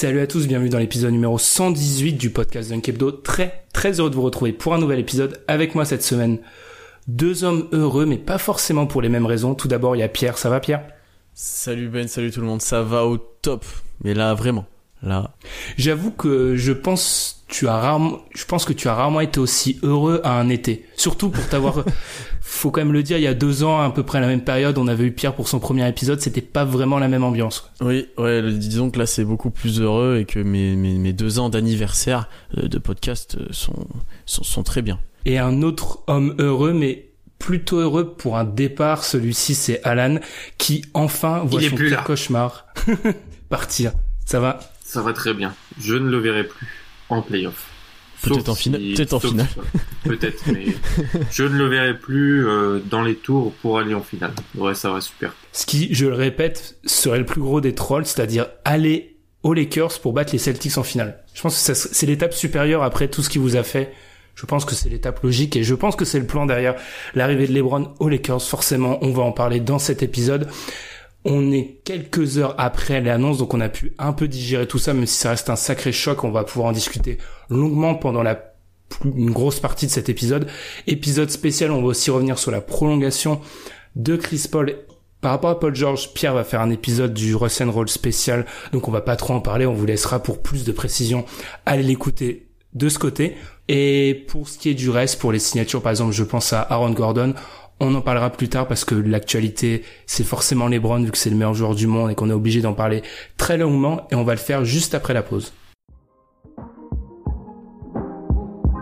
Salut à tous, bienvenue dans l'épisode numéro 118 du podcast Dunk Hebdo. Très très heureux de vous retrouver pour un nouvel épisode. Avec moi cette semaine, deux hommes heureux, mais pas forcément pour les mêmes raisons. Tout d'abord, il y a Pierre. Ça va Pierre? Salut Ben, salut tout le monde, ça va au top. Mais là, vraiment, là. J'avoue que je pense tu as rarement, je pense que tu as rarement été aussi heureux à un été. Surtout pour t'avoir, faut quand même le dire, il y a deux ans, à peu près à la même période, on avait eu Pierre pour son premier épisode, c'était pas vraiment la même ambiance. Oui, ouais, disons que là c'est beaucoup plus heureux et que mes, mes, mes deux ans d'anniversaire euh, de podcast euh, sont, sont, sont très bien. Et un autre homme heureux, mais plutôt heureux pour un départ, celui-ci c'est Alan, qui enfin voit Il son plus cauchemar partir. Ça va? Ça va très bien. Je ne le verrai plus en playoff. Peut-être en finale- si- peut-être en finale. Peut-être, mais je ne le verrai plus euh, dans les tours pour aller en finale. Ouais, ça va super. Ce qui, je le répète, serait le plus gros des trolls, c'est-à-dire aller aux Lakers pour battre les Celtics en finale. Je pense que c'est l'étape supérieure après tout ce qui vous a fait. Je pense que c'est l'étape logique et je pense que c'est le plan derrière l'arrivée de LeBron aux Lakers. Forcément, on va en parler dans cet épisode. On est quelques heures après l'annonce, donc on a pu un peu digérer tout ça, même si ça reste un sacré choc. On va pouvoir en discuter longuement pendant la une grosse partie de cet épisode. Épisode spécial, on va aussi revenir sur la prolongation de Chris Paul. Par rapport à Paul George, Pierre va faire un épisode du Russ Roll spécial, donc on va pas trop en parler, on vous laissera pour plus de précision aller l'écouter de ce côté. Et pour ce qui est du reste, pour les signatures, par exemple, je pense à Aaron Gordon, on en parlera plus tard parce que l'actualité, c'est forcément LeBron vu que c'est le meilleur joueur du monde et qu'on est obligé d'en parler très longuement et on va le faire juste après la pause.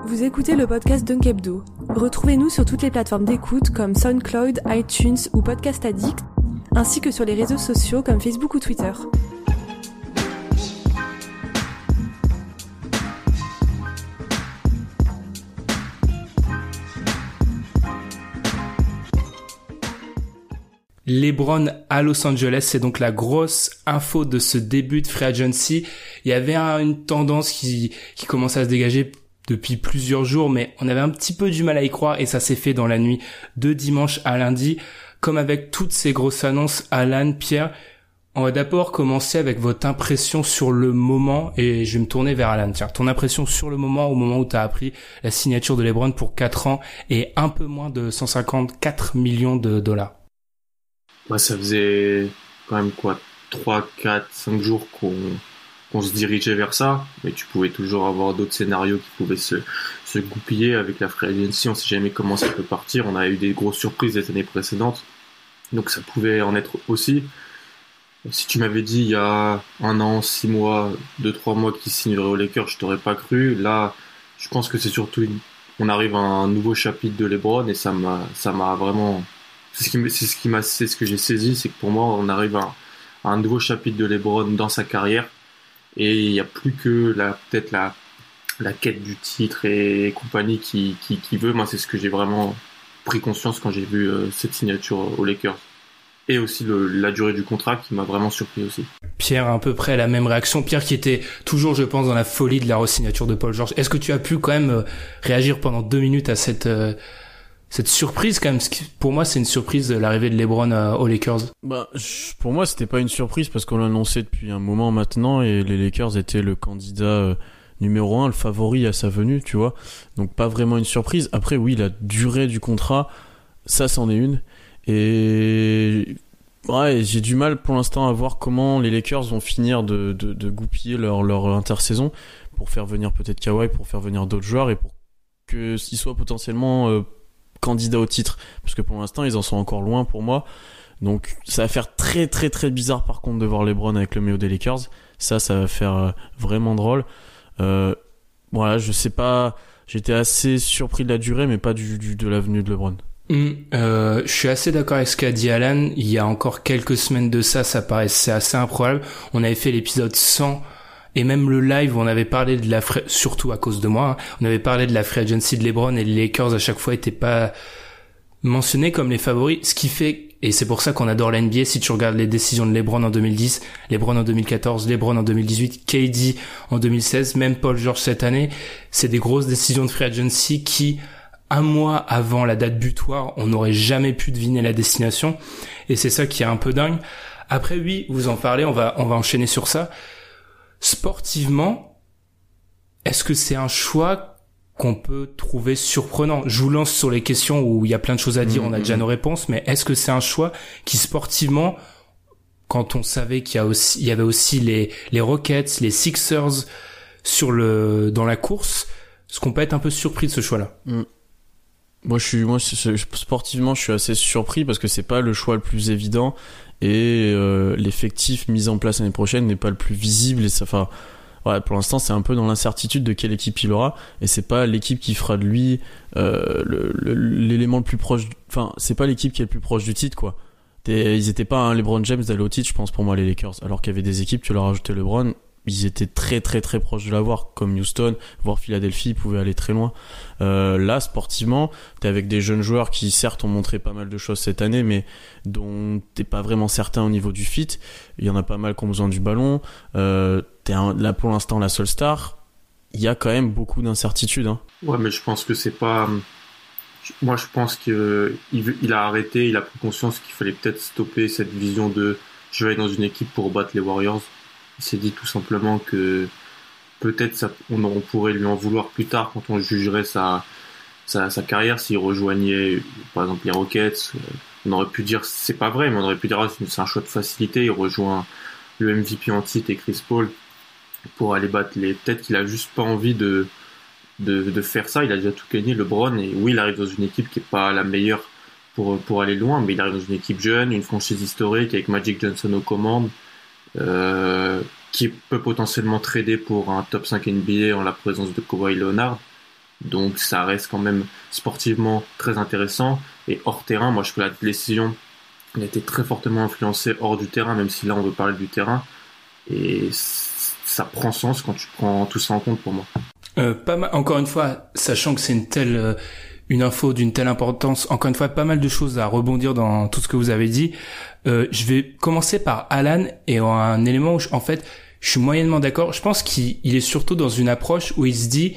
Vous écoutez le podcast Dunk Hebdo. Retrouvez-nous sur toutes les plateformes d'écoute comme SoundCloud, iTunes ou Podcast Addict, ainsi que sur les réseaux sociaux comme Facebook ou Twitter. LeBron à Los Angeles, c'est donc la grosse info de ce début de free agency. Il y avait un- une tendance qui, qui commençait à se dégager depuis plusieurs jours, mais on avait un petit peu du mal à y croire et ça s'est fait dans la nuit de dimanche à lundi. Comme avec toutes ces grosses annonces, Alan, Pierre, on va d'abord commencer avec votre impression sur le moment et je vais me tourner vers Alan. Tiens, ton impression sur le moment, au moment où tu as appris la signature de LeBron pour 4 ans et un peu moins de 154 millions de dollars. Ouais, ça faisait quand même quoi 3, 4, 5 jours qu'on qu'on se dirigeait vers ça, mais tu pouvais toujours avoir d'autres scénarios qui pouvaient se, se goupiller avec la free agency, on sait jamais comment ça peut partir, on a eu des grosses surprises les années précédentes, donc ça pouvait en être aussi. Si tu m'avais dit il y a un an, six mois, deux, trois mois qu'il signerait aux Lakers, je t'aurais pas cru. Là, je pense que c'est surtout une... on arrive à un nouveau chapitre de LeBron et ça m'a, ça m'a vraiment, c'est ce qui, c'est ce ce que j'ai saisi, c'est que pour moi, on arrive à, un nouveau chapitre de LeBron dans sa carrière et il n'y a plus que la, peut-être la, la quête du titre et compagnie qui, qui, qui veut. Moi, c'est ce que j'ai vraiment pris conscience quand j'ai vu euh, cette signature aux Lakers. Et aussi la durée du contrat qui m'a vraiment surpris aussi. Pierre, à peu près la même réaction. Pierre qui était toujours, je pense, dans la folie de la re-signature de Paul George. Est-ce que tu as pu quand même euh, réagir pendant deux minutes à cette euh, cette surprise quand même que Pour moi, c'est une surprise l'arrivée de LeBron euh, aux Lakers. Bah, pour moi, c'était pas une surprise parce qu'on l'annonçait depuis un moment maintenant et les Lakers étaient le candidat euh, numéro un, le favori à sa venue, tu vois. Donc pas vraiment une surprise. Après, oui, la durée du contrat, ça, c'en est une. Et ouais, j'ai du mal pour l'instant à voir comment les Lakers vont finir de, de, goupiller leur, leur intersaison pour faire venir peut-être Kawhi, pour faire venir d'autres joueurs et pour qu'ils soient potentiellement euh, candidats au titre. Parce que pour l'instant, ils en sont encore loin pour moi. Donc ça va faire très très très bizarre par contre de voir LeBron avec le maillot des Lakers. Ça, ça va faire euh, vraiment drôle. Euh, voilà, je sais pas. J'étais assez surpris de la durée, mais pas du, du de l'avenue de LeBron. Mm, euh, je suis assez d'accord avec ce qu'a dit Alan. Il y a encore quelques semaines de ça, ça paraissait assez improbable. On avait fait l'épisode 100 et même le live, on avait parlé de la surtout à cause de moi, hein, on avait parlé de la free agency de LeBron et les Lakers à chaque fois étaient pas mentionnés comme les favoris, ce qui fait et c'est pour ça qu'on adore la NBA. Si tu regardes les décisions de LeBron en 2010, LeBron en 2014, LeBron en 2018, KD en 2016, même Paul George cette année, c'est des grosses décisions de free agency qui un mois avant la date butoir, on n'aurait jamais pu deviner la destination. Et c'est ça qui est un peu dingue. Après, oui, vous en parlez, on va, on va enchaîner sur ça. Sportivement, est-ce que c'est un choix qu'on peut trouver surprenant? Je vous lance sur les questions où il y a plein de choses à dire, on a déjà mm-hmm. nos réponses, mais est-ce que c'est un choix qui sportivement, quand on savait qu'il y, a aussi, il y avait aussi les, les Rockets, les Sixers sur le, dans la course, est-ce qu'on peut être un peu surpris de ce choix-là? Mm. Moi, je suis, moi, sportivement, je suis assez surpris parce que c'est pas le choix le plus évident et euh, l'effectif mis en place l'année prochaine n'est pas le plus visible et ça, enfin, pour l'instant, c'est un peu dans l'incertitude de quelle équipe il aura et c'est pas l'équipe qui fera de lui euh, l'élément le, plus proche. Enfin, c'est pas l'équipe qui est le plus proche du titre, quoi. Ils étaient pas un LeBron James d'aller au titre, je pense pour moi les Lakers. Alors qu'il y avait des équipes, tu leur ajoutais LeBron, ils étaient très très très proches de l'avoir, comme Houston, voire Philadelphie, ils pouvaient aller très loin. Euh, là, sportivement, t'es avec des jeunes joueurs qui certes ont montré pas mal de choses cette année, mais dont t'es pas vraiment certain au niveau du fit. Il y en a pas mal qui ont besoin du ballon. Euh, t'es là pour l'instant la seule star. Il y a quand même beaucoup d'incertitudes. Hein. Ouais, mais je pense que c'est pas. Moi, je pense qu'il il a arrêté, il a pris conscience qu'il fallait peut-être stopper cette vision de je vais aller dans une équipe pour battre les Warriors il s'est dit tout simplement que peut-être on, pourrait lui en vouloir plus tard quand on jugerait sa, sa, carrière s'il rejoignait par exemple les Rockets. Euh, on aurait pu dire c'est pas vrai, mais on aurait pu dire ah, c'est un choix de facilité. Il rejoint le MVP en titre et Chris Paul pour aller battre les. Peut-être qu'il a juste pas envie de, de, de faire ça. Il a déjà tout gagné, LeBron. Et oui, il arrive dans une équipe qui est pas la meilleure pour, pour aller loin, mais il arrive dans une équipe jeune, une franchise historique avec Magic Johnson aux commandes. Euh, qui peut potentiellement trader pour un top 5 NBA en la présence de Kawhi Leonard. Donc ça reste quand même sportivement très intéressant. Et hors terrain, moi je trouve la décision a été très fortement influencée hors du terrain, même si là on veut parler du terrain. Et ça prend sens quand tu prends tout ça en compte pour moi. Euh, pas mal, encore une fois, sachant que c'est une telle euh, une info d'une telle importance, encore une fois, pas mal de choses à rebondir dans tout ce que vous avez dit. Euh, je vais commencer par Alan et un élément où, en fait, je suis moyennement d'accord. Je pense qu'il est surtout dans une approche où il se dit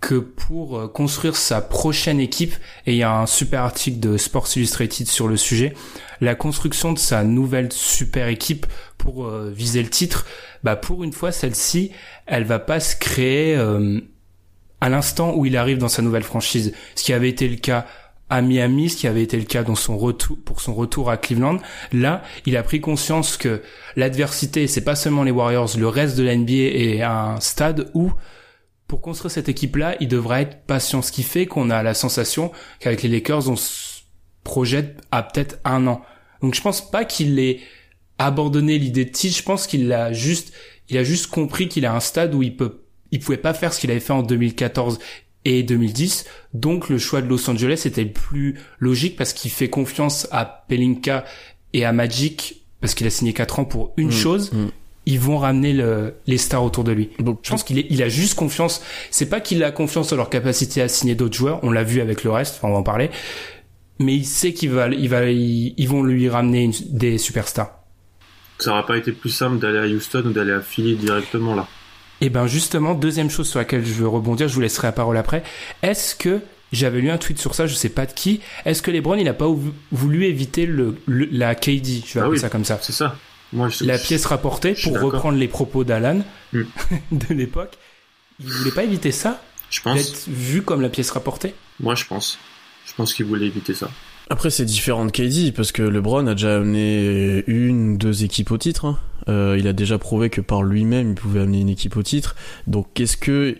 que pour euh, construire sa prochaine équipe, et il y a un super article de Sports Illustrated sur le sujet, la construction de sa nouvelle super équipe pour euh, viser le titre, bah pour une fois celle-ci, elle va pas se créer à l'instant où il arrive dans sa nouvelle franchise, ce qui avait été le cas à Miami, ce qui avait été le cas dans son retour, pour son retour à Cleveland. Là, il a pris conscience que l'adversité, c'est pas seulement les Warriors, le reste de la NBA est un stade où, pour construire cette équipe-là, il devra être patient. Ce qui fait qu'on a la sensation qu'avec les Lakers, on se projette à peut-être un an. Donc je pense pas qu'il ait abandonné l'idée de titre, je pense qu'il a juste, il a juste compris qu'il a un stade où il peut, il pouvait pas faire ce qu'il avait fait en 2014 et 2010. Donc le choix de Los Angeles était le plus logique parce qu'il fait confiance à Pelinka et à Magic parce qu'il a signé 4 ans pour une mm, chose. Mm. Ils vont ramener le, les stars autour de lui. Donc, je pense qu'il il a juste confiance. C'est pas qu'il a confiance en leur capacité à signer d'autres joueurs. On l'a vu avec le reste. Enfin, on va en parler. Mais il sait qu'ils va, il va, ils, vont lui ramener des superstars. Ça aurait pas été plus simple d'aller à Houston ou d'aller à Philly directement là. Et ben justement, deuxième chose sur laquelle je veux rebondir, je vous laisserai la parole après. Est-ce que j'avais lu un tweet sur ça, je sais pas de qui. Est-ce que LeBron il a pas voulu éviter le, la KD, je vais ah appeler ça comme ça. C'est ça. Moi, je, la pièce rapportée pour reprendre les propos d'Alan mm. de l'époque. il voulait pas éviter ça? Je pense. D'être vu comme la pièce rapportée? Moi, je pense. Je pense qu'il voulait éviter ça. Après, c'est différent de KD parce que LeBron a déjà amené une, deux équipes au titre. Euh, il a déjà prouvé que par lui-même, il pouvait amener une équipe au titre. Donc, qu'est-ce que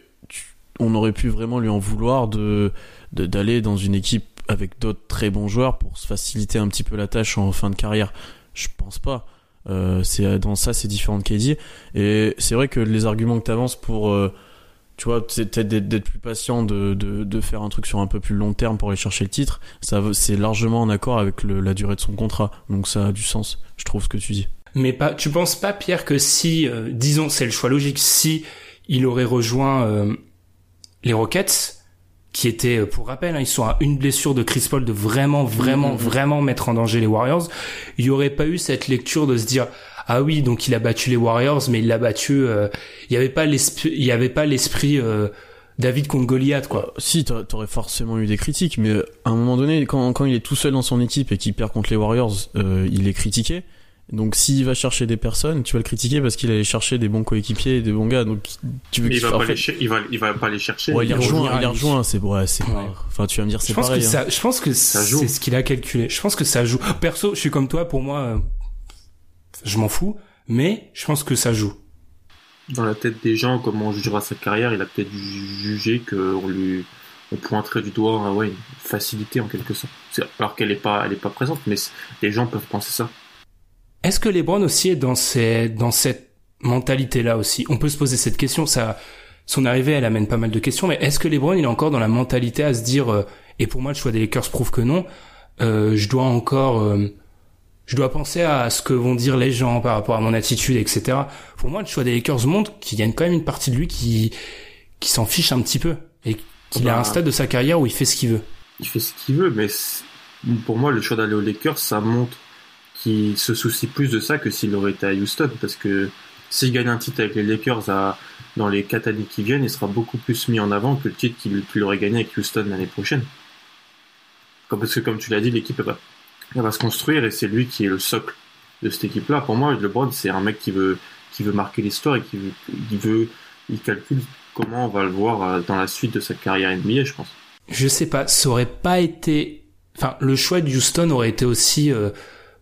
on aurait pu vraiment lui en vouloir de d'aller dans une équipe avec d'autres très bons joueurs pour se faciliter un petit peu la tâche en fin de carrière? Je pense pas. Euh, c'est dans ça, c'est différent de KD. Et c'est vrai que les arguments que tu avances pour euh, tu vois, peut-être d'être- plus patient, de, de, faire un truc sur un peu plus long terme pour aller chercher le titre, ça c'est largement en accord avec la durée de son contrat. Donc ça a du sens, je trouve ce que tu dis. Mais pas, tu penses pas, Pierre, que si, euh, disons, c'est le choix logique, si il aurait rejoint euh, les Rockets, qui étaient, euh, pour rappel, hein, ils sont à une blessure de Chris Paul de vraiment, vraiment, Mhm. vraiment mettre en danger les Warriors, il y aurait pas eu cette lecture de se dire ah oui, donc il a battu les Warriors, mais il l'a battu. euh, il y avait pas l'esprit, il y avait pas l'esprit euh, David contre Goliath, quoi. Si, t'a- t'aurais forcément eu des critiques, mais à un moment donné, quand, quand il est tout seul dans son équipe et qu'il perd contre les Warriors, euh, il est critiqué. Donc s'il va chercher des personnes, tu vas le critiquer parce qu'il allait chercher des bons coéquipiers et des bons gars. Donc tu veux il qu'il va, pas fait- les il, va, il va pas les chercher. Ouais, il rejoint, il rejoint, c'est ouais, c'est Ouais. Enfin, tu vas me dire, c'est Je pense pareil. que hein. ça, je pense que Ça joue. c'est ce qu'il a calculé. Je pense que ça joue. Perso, je suis comme toi. Pour moi, euh, je m'en fous, mais je pense que ça joue. Dans la tête des gens, comment on jugera sa carrière, il a peut-être jugé qu'on lui on pointerait du doigt ouais, une facilité en quelque sorte. Alors qu'elle est pas, elle est pas présente, mais les gens peuvent penser ça. Est-ce que LeBron aussi est dans ces, dans cette mentalité-là aussi? On peut se poser cette question. Ça, son arrivée, elle amène pas mal de questions. Mais est-ce que LeBron, il est encore dans la mentalité à se dire euh, et pour moi, le choix des Lakers prouve que non. euh, je dois encore, euh, je dois penser à ce que vont dire les gens par rapport à mon attitude, etc. Pour moi, le choix des Lakers montre qu'il y a quand même une partie de lui qui, qui s'en fiche un petit peu et qu'il Bah. a un stade de sa carrière où il fait ce qu'il veut. Il fait ce qu'il veut, mais pour moi, le choix d'aller aux Lakers, ça montre qu'il se soucie plus de ça que s'il aurait été à Houston, parce que s'il gagne un titre avec les Lakers à, dans les quatre années qui viennent, il sera beaucoup plus mis en avant que le titre qu'il aurait gagné avec Houston l'année prochaine. Comme, parce que comme tu l'as dit, l'équipe va, va se construire et c'est lui qui est le socle de cette équipe-là. Pour moi, LeBron, c'est un mec qui veut, qui veut marquer l'histoire et qui veut, il veut, il calcule comment on va le voir euh, dans la suite de sa carrière NBA, je pense. je sais pas, ça aurait pas été, enfin, le choix de Houston aurait été aussi euh,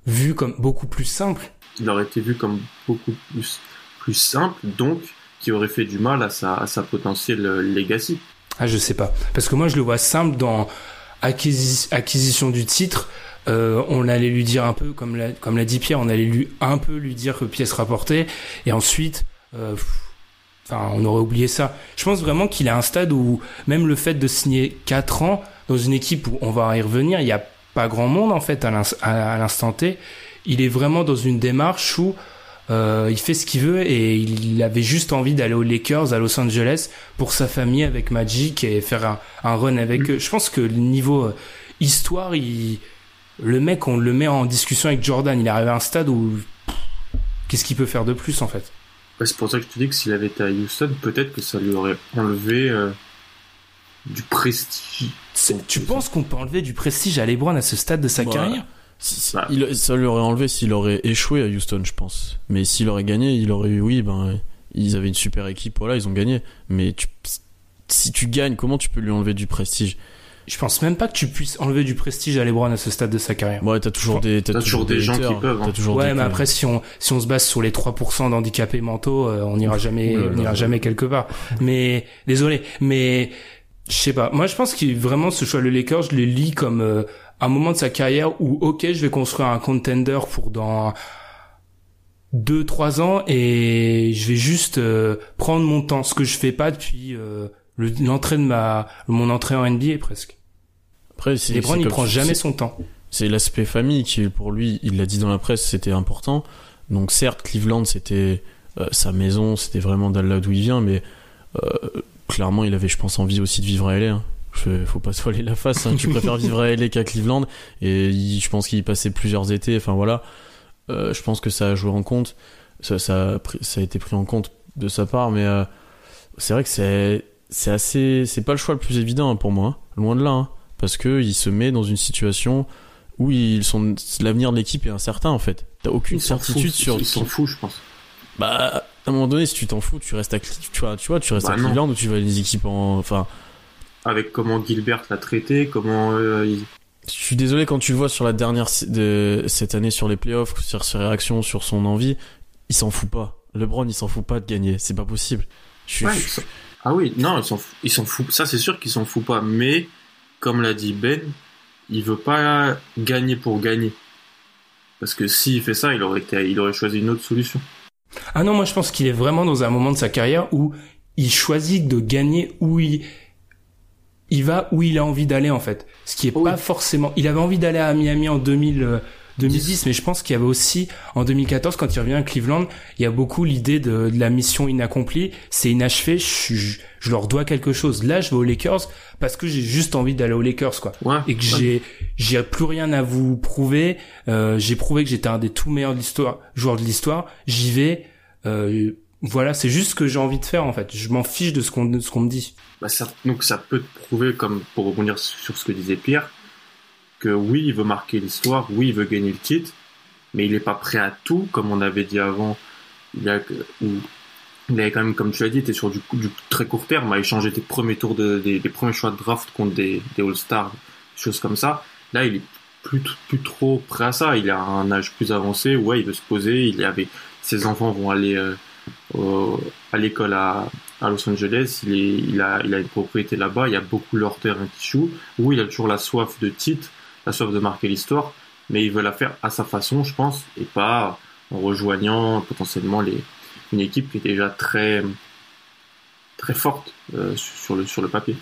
vu comme beaucoup plus simple. il aurait été vu comme beaucoup plus, plus simple, donc qui aurait fait du mal à sa, à sa potentielle euh, legacy. Ah, je sais pas, parce que moi je le vois simple dans acquisi- acquisition du titre. Euh, on allait lui dire un peu, comme l'a, comme l'a dit Pierre, on allait lui un peu lui dire que pièce rapportée, et ensuite, euh, pff, enfin, on aurait oublié ça. Je pense vraiment qu'il a un stade où même le fait de signer 4 ans dans une équipe où on va y revenir, il y a pas grand monde en fait à, l'ins- à- à l'instant T. Il est vraiment dans une démarche où euh, il fait ce qu'il veut et il avait juste envie d'aller aux Lakers à Los Angeles pour sa famille avec Magic et faire un, un run avec eux. Je pense que le niveau euh, histoire, il, le mec, on le met en discussion avec Jordan. Il est arrivé à un stade où qu'est-ce qu'il peut faire de plus en fait? Ouais, c'est pour ça que je te dis que s'il avait été à Houston, peut-être que ça lui aurait enlevé euh, du prestige. Tu penses qu'on peut enlever du prestige à LeBron à ce stade de sa Bah, carrière il- ça lui aurait enlevé s'il aurait échoué à Houston, je pense. Mais s'il aurait gagné, il aurait eu, oui, ben, ils avaient une super équipe, voilà, ils ont gagné. Mais tu, si tu gagnes, comment tu peux lui enlever du prestige? Je pense même pas que tu puisses enlever du prestige à LeBron à ce stade de sa carrière. Ouais, t'as toujours des, T'as toujours des gens haters, qui peuvent, hein. t'as toujours Ouais, des- mais après, si on, si on se base sur les 3% d'handicapés mentaux, euh, on n'ira jamais, on n'ira là. jamais quelque part. Mais, désolé, mais, je sais pas. Moi, je pense qu'il vraiment, ce choix, le Lakers, je le lis comme, euh, un moment de sa carrière où, ok, je vais construire un contender pour dans deux, trois ans et je vais juste, euh, prendre mon temps. Ce que je fais pas depuis, euh, le- l'entrée de ma, mon entrée en NBA presque. Après, LeBron, il prend jamais son temps. C'est l'aspect famille qui, pour lui, il l'a dit dans la presse, c'était important. Donc certes, Cleveland, c'était euh, sa maison, c'était vraiment là d'où il vient, mais euh, clairement, il avait, je pense, envie aussi de vivre à LA. hein. Je- faut pas se voiler la face. Hein. Tu préfères vivre à LA qu'à Cleveland, et il- je pense qu'il y passait plusieurs étés. Enfin voilà, Euh, je pense que ça a joué en compte, ça, ça, a, pris- ça a été pris en compte de sa part, mais euh, c'est vrai que c'est c'est assez, c'est pas le choix le plus évident hein, pour moi, hein. loin de là, parce que il se met dans une situation où ils sont l'avenir de l'équipe est incertain en fait. T'as aucune Ils certitude sur Ils s'en foutent, je pense. bah à un moment donné, si tu t'en fous, tu restes à, tu vois, tu vois, tu restes Bah à non. Cleveland ou tu vas les équipes en, enfin, Avec comment Gilbert l'a traité, comment euh, il- je suis désolé quand tu le vois sur la dernière de cette année sur les playoffs, sur ses réactions, sur son envie, il s'en fout pas. LeBron, il s'en fout pas de gagner, c'est pas possible. Je suis, Ouais, je- il s'en- Ah oui, non, il s'en fout. Il s'en fout. Ça, c'est sûr qu'il s'en fout pas. Mais, comme l'a dit Ben, il veut pas gagner pour gagner. Parce que s'il fait ça, il aurait, été, il aurait choisi une autre solution. Ah non, moi je pense qu'il est vraiment dans un moment de sa carrière où il choisit de gagner où il il va où il a envie d'aller en fait. Ce qui est Oh oui. pas forcément. Il avait envie d'aller à Miami en 2000, euh, 2010, mais je pense qu'il y avait aussi en 2014 quand il revient à Cleveland, il y a beaucoup l'idée de, de la mission inaccomplie. C'est inachevé. Je, je leur dois quelque chose. Là, je vais aux Lakers parce que j'ai juste envie d'aller aux Lakers quoi Ouais. et que ouais. j'ai j'ai plus rien à vous prouver. Euh, j'ai prouvé que j'étais un des tout meilleurs de l'histoire, joueurs de l'histoire. J'y vais. Euh, voilà, c'est juste ce que j'ai envie de faire en fait. Je m'en fiche de ce qu'on ce qu'on me dit. Bah, ça, donc ça peut te prouver, comme pour rebondir sur ce que disait Pierre, que oui, il veut marquer l'histoire, oui, il veut gagner le titre, mais il est pas prêt à tout, comme on avait dit avant. Il a, il avait quand même, comme tu l'as dit, était sur du, très court terme, à échanger tes premiers tours de, des, premiers choix de draft contre des, des All-Stars, choses comme ça. Là, il est plus, plus trop prêt à ça. Il a un âge plus avancé. Ouais, il veut se poser. Il avait, ses enfants vont aller euh, à l'école à, Los Angeles. Il, est, a, il a une propriété là-bas. Il y a beaucoup leur terrain qui joue. Oui, il a toujours la soif de titre, soif de marquer l'histoire, mais il veut la faire à sa façon, je pense, et pas en rejoignant potentiellement une équipe qui est déjà très très forte euh, sur le papier.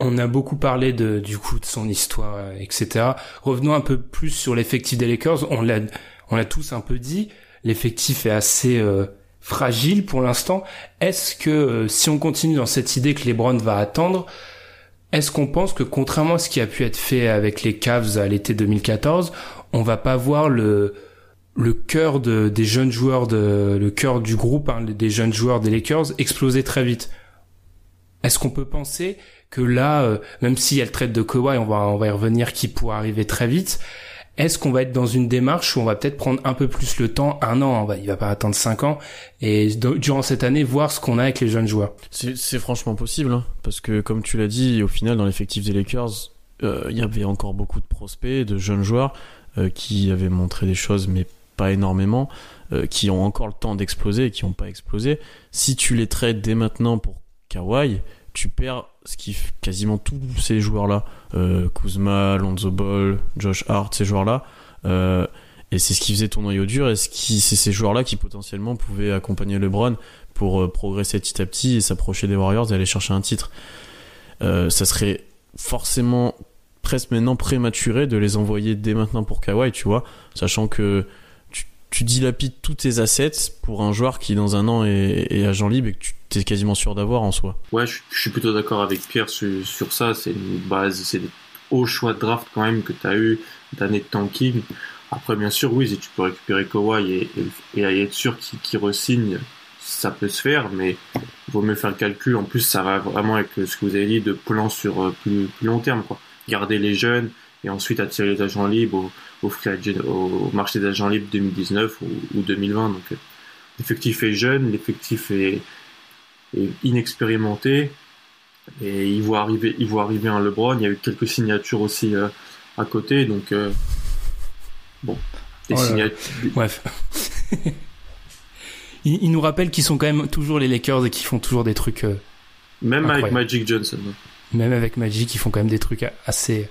On a beaucoup parlé de du coup de son histoire, euh, etc. Revenons un peu plus sur l'effectif des Lakers. On l'a tous un peu dit. L'effectif est assez euh, fragile pour l'instant. Est-ce que si on continue dans cette idée que LeBron va attendre, est-ce qu'on pense que contrairement à ce qui a pu être fait avec les Cavs à l'été 2014, on va pas voir le le cœur de, des jeunes joueurs de le cœur du groupe hein, des jeunes joueurs des Lakers exploser très vite? Est-ce qu'on peut penser que là, euh, même s'il y a le de Kawhi, on va on va y revenir, qui pourrait arriver très vite, est-ce qu'on va être dans une démarche où on va peut-être prendre un peu plus le temps, un an, on va, il va pas attendre cinq ans, et durant cette année voir ce qu'on a avec les jeunes joueurs? C'est c'est franchement possible, hein, parce que comme tu l'as dit, au final, dans l'effectif des Lakers, euh, il y avait encore beaucoup de prospects, de jeunes joueurs euh, qui avaient montré des choses, mais pas énormément, euh, qui ont encore le temps d'exploser et qui n'ont pas explosé. Si tu les traites dès maintenant pour Kawhi, tu perds ce qui quasiment tous ces joueurs-là, euh, Kuzma, Lonzo Ball, Josh Hart, ces joueurs-là. euh, et c'est ce qui faisait ton noyau dur, et c'est ces joueurs-là qui potentiellement pouvaient accompagner LeBron pour euh, progresser petit à petit et s'approcher des Warriors et aller chercher un titre. Euh, ça serait forcément presque maintenant prématuré de les envoyer dès maintenant pour Kawhi, tu vois, sachant que tu, dilapides tous tes assets pour un joueur qui dans un an est, agent libre et que tu es quasiment sûr d'avoir en soi. Ouais, je, suis plutôt d'accord avec Pierre sur, ça. C'est une base, c'est des hauts choix de draft quand même que tu as eu d'années de tanking. Après, bien sûr, oui, si tu peux récupérer Kawhi et, être sûr qu'il re-signe, ça peut se faire, mais il vaut mieux faire le calcul. En plus, ça va vraiment avec ce que vous avez dit de plan sur euh, plus, plus long terme, quoi. Garder les jeunes et ensuite attirer les agents libres au, marché des agents libres 2019 ou, ou 2020. Donc, euh, l'effectif est jeune, l'effectif est, est inexpérimenté et il voit arriver, il voit arriver un LeBron. Il y a eu quelques signatures aussi euh, à côté, donc euh, bon, des Oh signatures. Bref. il, il nous rappelle qu'ils sont quand même toujours les Lakers et qu'ils font toujours des trucs, euh, Même avec. Magic Johnson. même avec Magic, ils font quand même des trucs assez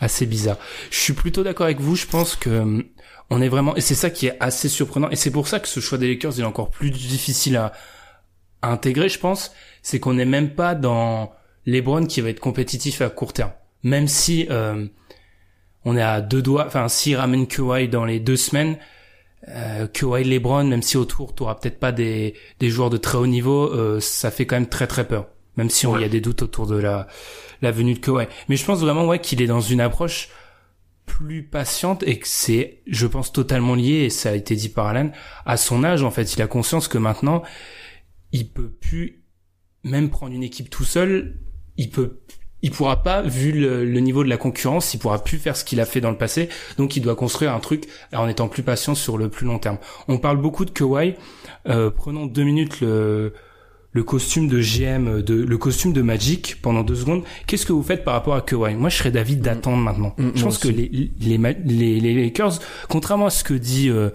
assez bizarres. Je suis plutôt d'accord avec vous. Je pense que euh, on est vraiment et c'est ça qui est assez surprenant et c'est pour ça que ce choix des Lakers est encore plus difficile à, à intégrer. Je pense, c'est qu'on n'est même pas dans LeBron qui va être compétitif à court terme. Même si euh, on est à deux doigts, enfin s'il ramène Kawhi dans les deux semaines, euh, Kawhi LeBron, même si autour tu peut-être pas des des joueurs de très haut niveau, euh, ça fait quand même très très peur. Même si on- y a des doutes autour de la la venue de Kawhi. Mais je pense vraiment ouais qu'il est dans une approche plus patiente et que c'est, je pense, totalement lié, et ça a été dit par Alan, à son âge, en fait. Il a conscience que maintenant, il peut plus même prendre une équipe tout seul, il peut, il pourra pas, vu le, le, niveau de la concurrence, il pourra plus faire ce qu'il a fait dans le passé. Donc, il doit construire un truc en étant plus patient sur le plus long terme. On parle beaucoup de Kawhi. Euh, prenons deux minutes le, le costume de GM, de, le costume de Magic pendant deux secondes. Qu'est-ce que vous faites par rapport à Kawhi Moi, je serais d'avis d'attendre maintenant. Mm, je pense que les, les, les, les Lakers, contrairement à ce que dit euh,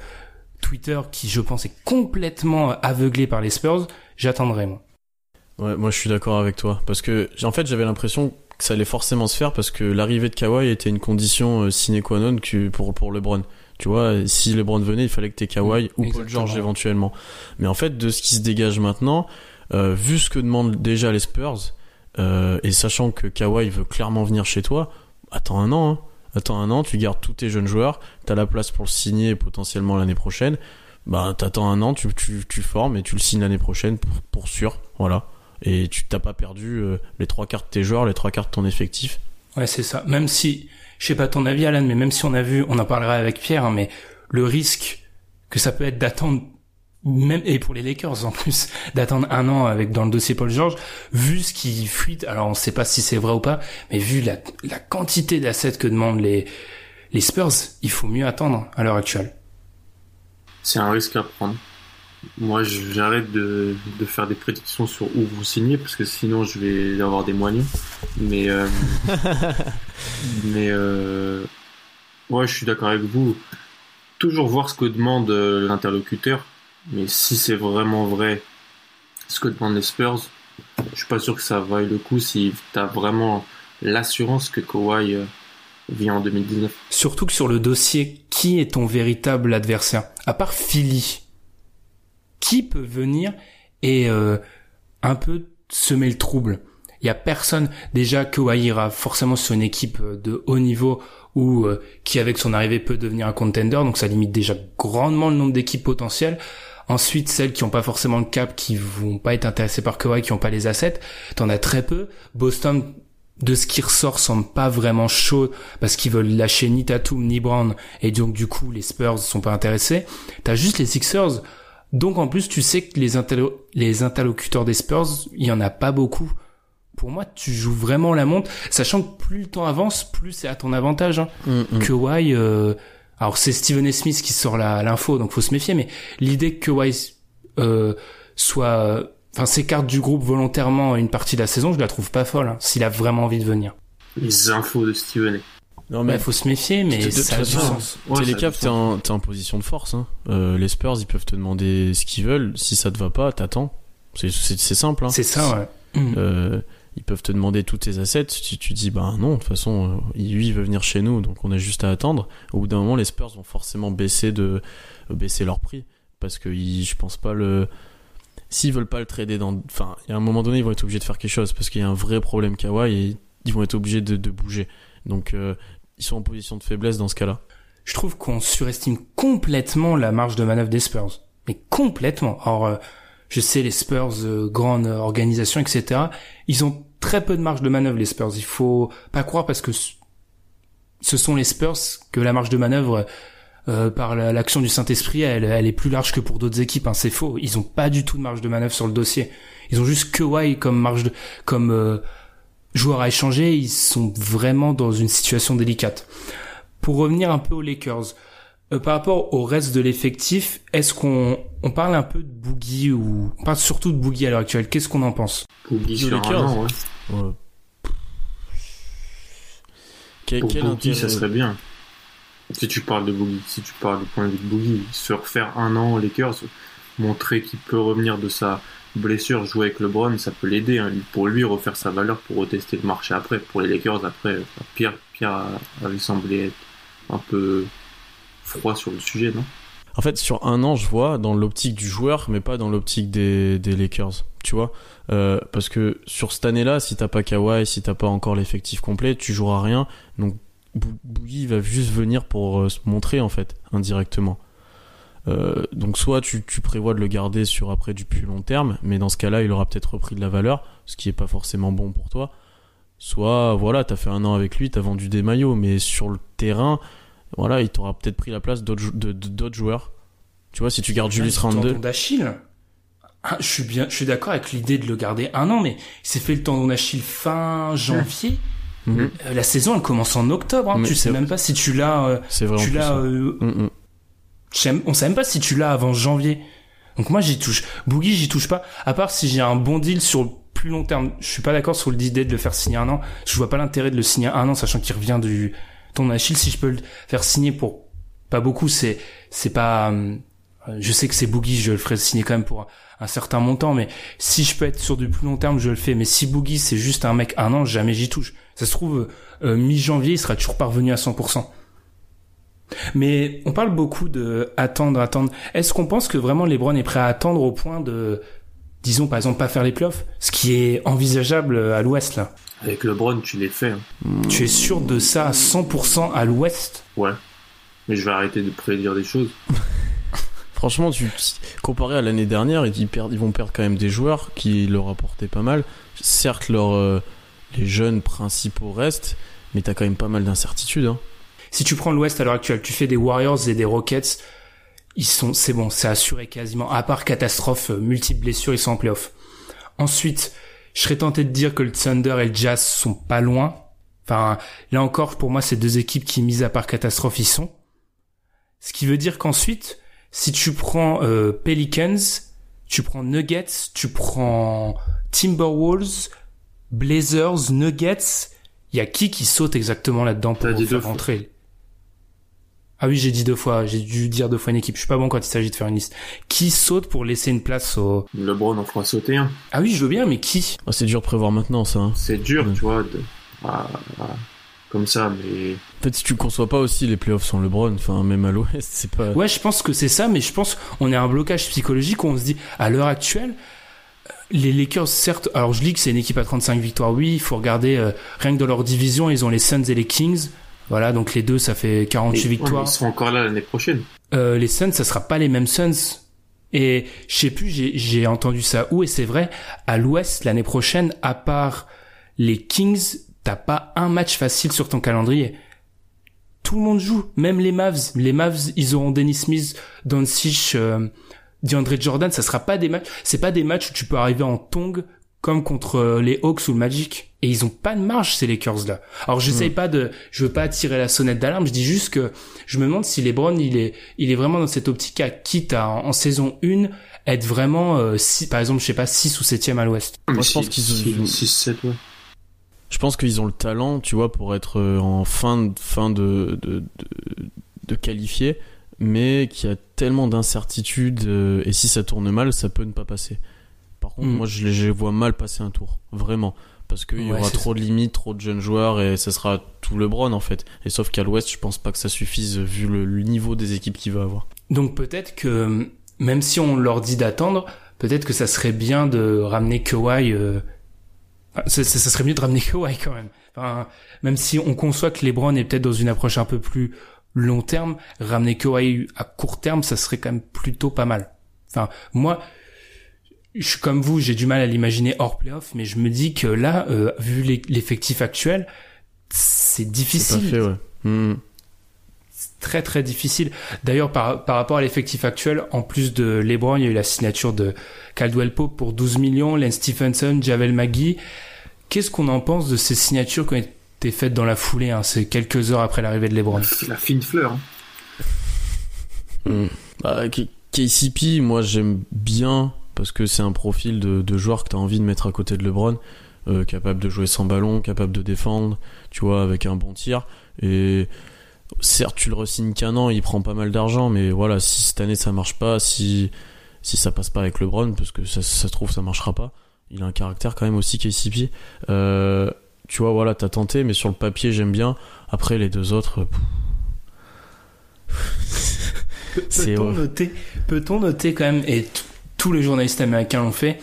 Twitter, qui je pense est complètement aveuglé par les Spurs, j'attendrai moi. Ouais, moi je suis d'accord avec toi. Parce que, en fait, j'avais l'impression que ça allait forcément se faire parce que l'arrivée de Kawhi était une condition euh, sine qua non que pour, pour LeBron. Tu vois, si LeBron venait, il fallait que t'aies Kawhi ou Paul. George éventuellement. Mais en fait, de ce qui se dégage maintenant, euh, vu ce que demandent déjà les Spurs, euh, et sachant que Kawhi veut clairement venir chez toi, attends un an, hein. Attends un an, tu gardes tous tes jeunes joueurs, t'as la place pour le signer potentiellement l'année prochaine. Bah, t'attends un an, tu, tu, tu formes et tu le signes l'année prochaine pour, sûr. Voilà. Et tu t'as pas perdu euh, les trois quarts de tes joueurs, les trois quarts de ton effectif. Ouais, c'est ça. Même si, je sais pas ton avis, Alan, mais même si on a vu, on en parlera avec Pierre, hein, mais le risque que ça peut être d'attendre, même et pour les Lakers en plus, d'attendre un an avec dans le dossier Paul George, vu ce qui fuite. Alors on sait pas si c'est vrai ou pas, mais vu la, la quantité d'assets que demandent les les Spurs, il faut mieux attendre à l'heure actuelle. C'est un risque à prendre. Moi, je- j'arrête de, de faire des prédictions sur où vous signez parce que sinon je vais avoir des moignons. Mais, euh, mais euh, ouais, je suis d'accord avec vous. Toujours voir ce que demande euh, l'interlocuteur. Mais si c'est vraiment vrai ce que demandent les Spurs, je suis pas sûr que ça vaille le coup si t'as vraiment l'assurance que Kawhi euh, vient en 2019. Surtout que sur le dossier, qui est ton véritable adversaire? À part Philly, qui peut venir et euh, un peu semer le trouble? Il y a personne. Déjà, Kawhi ira forcément sur une équipe euh, de haut niveau ou euh, qui, avec son arrivée, peut devenir un contender. Donc, ça limite déjà grandement le nombre d'équipes potentielles. Ensuite, celles qui n'ont pas forcément le cap, qui vont pas être intéressées par Kawhi, qui n'ont pas les assets, t'en as très peu. Boston, de ce qui ressort, semble pas vraiment chaud parce qu'ils veulent lâcher ni Tatum ni Brown et donc du coup les Spurs sont pas intéressés. T'as juste les Sixers. Donc en plus tu sais que les, interlo- les interlocuteurs des Spurs, il y en a pas beaucoup. Pour moi, tu joues vraiment la montre, sachant que plus le temps avance, plus c'est à ton avantage. Hein. Kawhi, euh, alors c'est Steven A. Smith qui sort la- l'info, donc faut se méfier, mais l'idée que Kawhi euh, soit, enfin s'écarte du groupe volontairement une partie de la saison, je la trouve pas folle. hein, S'il a vraiment envie de venir, Les infos de Steven. Non, mais faut se méfier, mais ça a du sens. Ouais, t'es a en, t'es en position de force. Hein. Euh, les Spurs, ils peuvent te demander ce qu'ils veulent. Si ça te va pas, t'attends. C'est, simple. Hein. C'est ça, ouais. Euh, ils peuvent te demander tous tes assets. Tu, tu dis, bah non, de toute façon, euh, lui, il veut venir chez nous, donc on a juste à attendre. Au bout d'un moment, les Spurs vont forcément baisser, de, euh, baisser leur prix. Parce que ils- je pense pas le. S'ils veulent pas le trader dans. Enfin, a un moment donné, ils vont être obligés de faire quelque chose. Parce qu'il y a un vrai problème Kawhi et ils vont être obligés de, de bouger. Donc, euh, ils sont en position de faiblesse dans ce cas-là. je trouve qu'on surestime complètement la marge de manœuvre des Spurs. Mais complètement. Alors, euh, je sais, les Spurs, euh, grande euh, organisation, etc., ils ont très peu de marge de manœuvre, les Spurs. Il faut pas croire parce que ce- sont les Spurs que la marge de manœuvre euh, par la- l'action du Saint-Esprit, elle, elle est plus large que pour d'autres équipes. Hein. C'est faux. Ils ont pas du tout de marge de manœuvre sur le dossier. Ils ont juste Kawhi comme marge de, comme euh, joueur à échanger. Ils sont vraiment dans une situation délicate. Pour revenir un peu aux Lakers, euh, par rapport au reste de l'effectif, est-ce qu'on on parle un peu de Boogie ou on parle surtout de Boogie à l'heure actuelle Qu'est-ce qu'on en pense? Boogie Les sur un Lakers. an, ouais. Ouais. Quel, Pour quel Boogie, intérêt ça serait bien. Si tu parles de Boogie, si tu parles du point de vue de Boogie, se refaire un an aux Lakers, montrer qu'il peut revenir de sa blessure, jouer avec LeBron, ça peut l'aider. hein. Pour lui, refaire sa valeur pour retester le marché après. Pour les Lakers, après, Pierre, Pierre avait semblé être un peu froid sur le sujet, non? En fait, sur un an, je vois dans l'optique du joueur, mais pas dans l'optique des, des Lakers. Tu vois Euh, Parce que sur cette année-là, si t'as pas Kawhi, si t'as pas encore l'effectif complet, tu joueras rien. Donc Boo- Boogie va juste venir pour euh, se montrer, en fait, indirectement. Euh, donc soit tu, tu prévois de le garder sur après du plus long terme, mais dans ce cas-là, il aura peut-être repris de la valeur, ce qui est pas forcément bon pour toi. Soit voilà, t'as fait un an avec lui, t'as vendu des maillots, mais sur le terrain, voilà, il t'aura peut-être pris la place d'autres joueurs. Tu vois, si tu gardes Julius Randle, d'Achille Ah, je suis bien, je suis d'accord avec l'idée de le garder un an, mais il s'est fait le tendon d'Achille fin janvier. Mhm. Euh, la saison, elle commence en octobre. Hein. Tu sais même pas si tu l'as. euh, C'est vrai. en tu l'as. ça. euh, on sait même pas si tu l'as avant janvier. Donc moi, j'y touche. Boogie, j'y touche pas. À part si j'ai un bon deal sur le plus long terme. Je suis pas d'accord sur l'idée de le faire signer un an. Je vois pas l'intérêt de le signer un an, sachant qu'il revient du tendon d'Achille. Si je peux le faire signer pour pas beaucoup, c'est c'est pas. euh, Je sais que c'est Boogie, je le ferai signer quand même pour un certain montant, mais si je peux être sur du plus long terme, je le fais. Mais si Boogie c'est juste un mec un an, jamais j'y touche. Ça se trouve euh, mi-janvier, il sera toujours pas revenu à 100%. Mais on parle beaucoup de attendre, attendre. Est-ce qu'on pense que vraiment LeBron est prêt à attendre au point de, disons par exemple, pas faire les playoffs, ce qui est envisageable à l'Ouest là Avec LeBron, tu les fais. hein. Tu es sûr de ça à 100% à l'Ouest? Ouais. Mais je vais arrêter de prédire des choses. Franchement, tu comparé à l'année dernière, ils, perdent, ils vont perdre quand même des joueurs qui leur apportaient pas mal. Certes, leur, euh, les jeunes principaux restent, mais t'as quand même pas mal d'incertitudes. Hein. Si tu prends l'Ouest à l'heure actuelle, tu fais des Warriors et des Rockets, ils sont, c'est bon, c'est assuré quasiment. À part catastrophe, euh, multiples blessures, ils sont en playoff. Ensuite, je serais tenté de dire que le Thunder et le Jazz sont pas loin. Enfin, là encore, pour moi, c'est deux équipes qui, mis à part catastrophe, y sont. Ce qui veut dire qu'ensuite, si tu prends euh, Pelicans, tu prends Nuggets, tu prends Timberwolves, Blazers, Nuggets, il y a qui qui saute exactement là-dedans pour faire rentrer Ah oui, j'ai dit deux fois, j'ai dû dire deux fois une équipe. Je suis pas bon quand il s'agit de faire une liste. Qui saute pour laisser une place au... LeBron en fera sauter un. Ah oui, je veux bien, mais qui? Ah, c'est dur de prévoir maintenant, ça. hein. C'est dur, Ouais. tu vois, de... ah, ah, comme ça, mais En fait, si tu conçois pas aussi les playoffs sans LeBron, enfin, même à l'Ouest, c'est pas. Ouais, je pense que c'est ça, mais je pense on est à un blocage psychologique où on se dit, à l'heure actuelle, euh, les Lakers, certes, alors je dis que c'est une équipe à 35 victoires, oui, il faut regarder, euh, rien que dans leur division, ils ont les Suns et les Kings. Voilà, donc les deux, ça fait 48 Et- victoires. ils seront encore là l'année prochaine. Euh, les Suns, ça sera pas les mêmes Suns. Et je sais plus, j'ai, j'ai entendu ça où, et c'est vrai, à l'Ouest, l'année prochaine, à part les Kings, t'as pas un match facile sur ton calendrier. Tout le monde joue, même les Mavs. Les Mavs, ils auront Dennis Smith, Doncic, euh, DeAndre Jordan, ça sera pas des matchs, c'est pas des matchs où tu peux arriver en tong comme contre euh, les Hawks ou le Magic. Et ils ont pas de marge, ces Lakers là. Alors j'essaye pas de, je veux pas tirer la sonnette d'alarme, je dis juste que je me demande si LeBron il est, il est vraiment dans cette optique à quitte à en, en saison 1 être vraiment, euh, si, par exemple, je sais pas, 6 ou 7 à l'Ouest. Moi, je pense qu'ils ont- 6-7, ouais. Je pense qu'ils ont le talent, tu vois, pour être euh, en fin de, fin de, de, de, de qualifier, mais qu'il y a tellement d'incertitudes, euh, et si ça tourne mal, ça peut ne pas passer. Par contre, Mm. moi, je les les vois mal passer un tour, vraiment. Parce qu'il y aura trop de limites, trop de jeunes joueurs, et ça sera tout LeBron, en fait. Et sauf qu'à l'Ouest, je pense pas que ça suffise, vu le, le niveau des équipes qu'il va avoir. Donc peut-être que, même si on leur dit d'attendre, peut-être que ça serait bien de ramener Kawhi, euh, enfin, ça, ça- ça serait mieux de ramener Kawhi quand même. Enfin, même si on conçoit que LeBron est peut-être dans une approche un peu plus long terme, ramener Kawhi à court terme, ça serait quand même plutôt pas mal. Enfin, moi, je suis comme vous, j'ai du mal à l'imaginer hors playoff, mais je me dis que là, euh, vu l'e- l'effectif actuel, c'est C'est difficile fait, ouais. Mm. très très difficile. D'ailleurs, par, par rapport à l'effectif actuel, en plus de LeBron, il y a eu la signature de Caldwell Pope pour 12 millions, Len Stephenson, Javel McGee. Qu'est-ce qu'on en pense de ces signatures qui ont été faites dans la foulée hein, C'est quelques heures après l'arrivée de LeBron? La fine fleur. hein. Mm. Bah, KCP, moi j'aime bien parce que c'est un profil de, de joueur que tu as envie de mettre à côté de LeBron, euh, capable de jouer sans ballon, capable de défendre, tu vois, avec un bon tir. Et certes, tu le resignes qu'un an, il prend pas mal d'argent, mais voilà, si cette année ça marche pas, si, si ça passe pas avec LeBron, parce que ça, ça se trouve ça marchera pas, il a un caractère quand même aussi KCP. Euh, tu vois, voilà, t'as tenté, mais sur le papier j'aime bien. Après les deux autres. Peut-on noter, peut-on noter quand même, et tous les journalistes américains l'ont fait,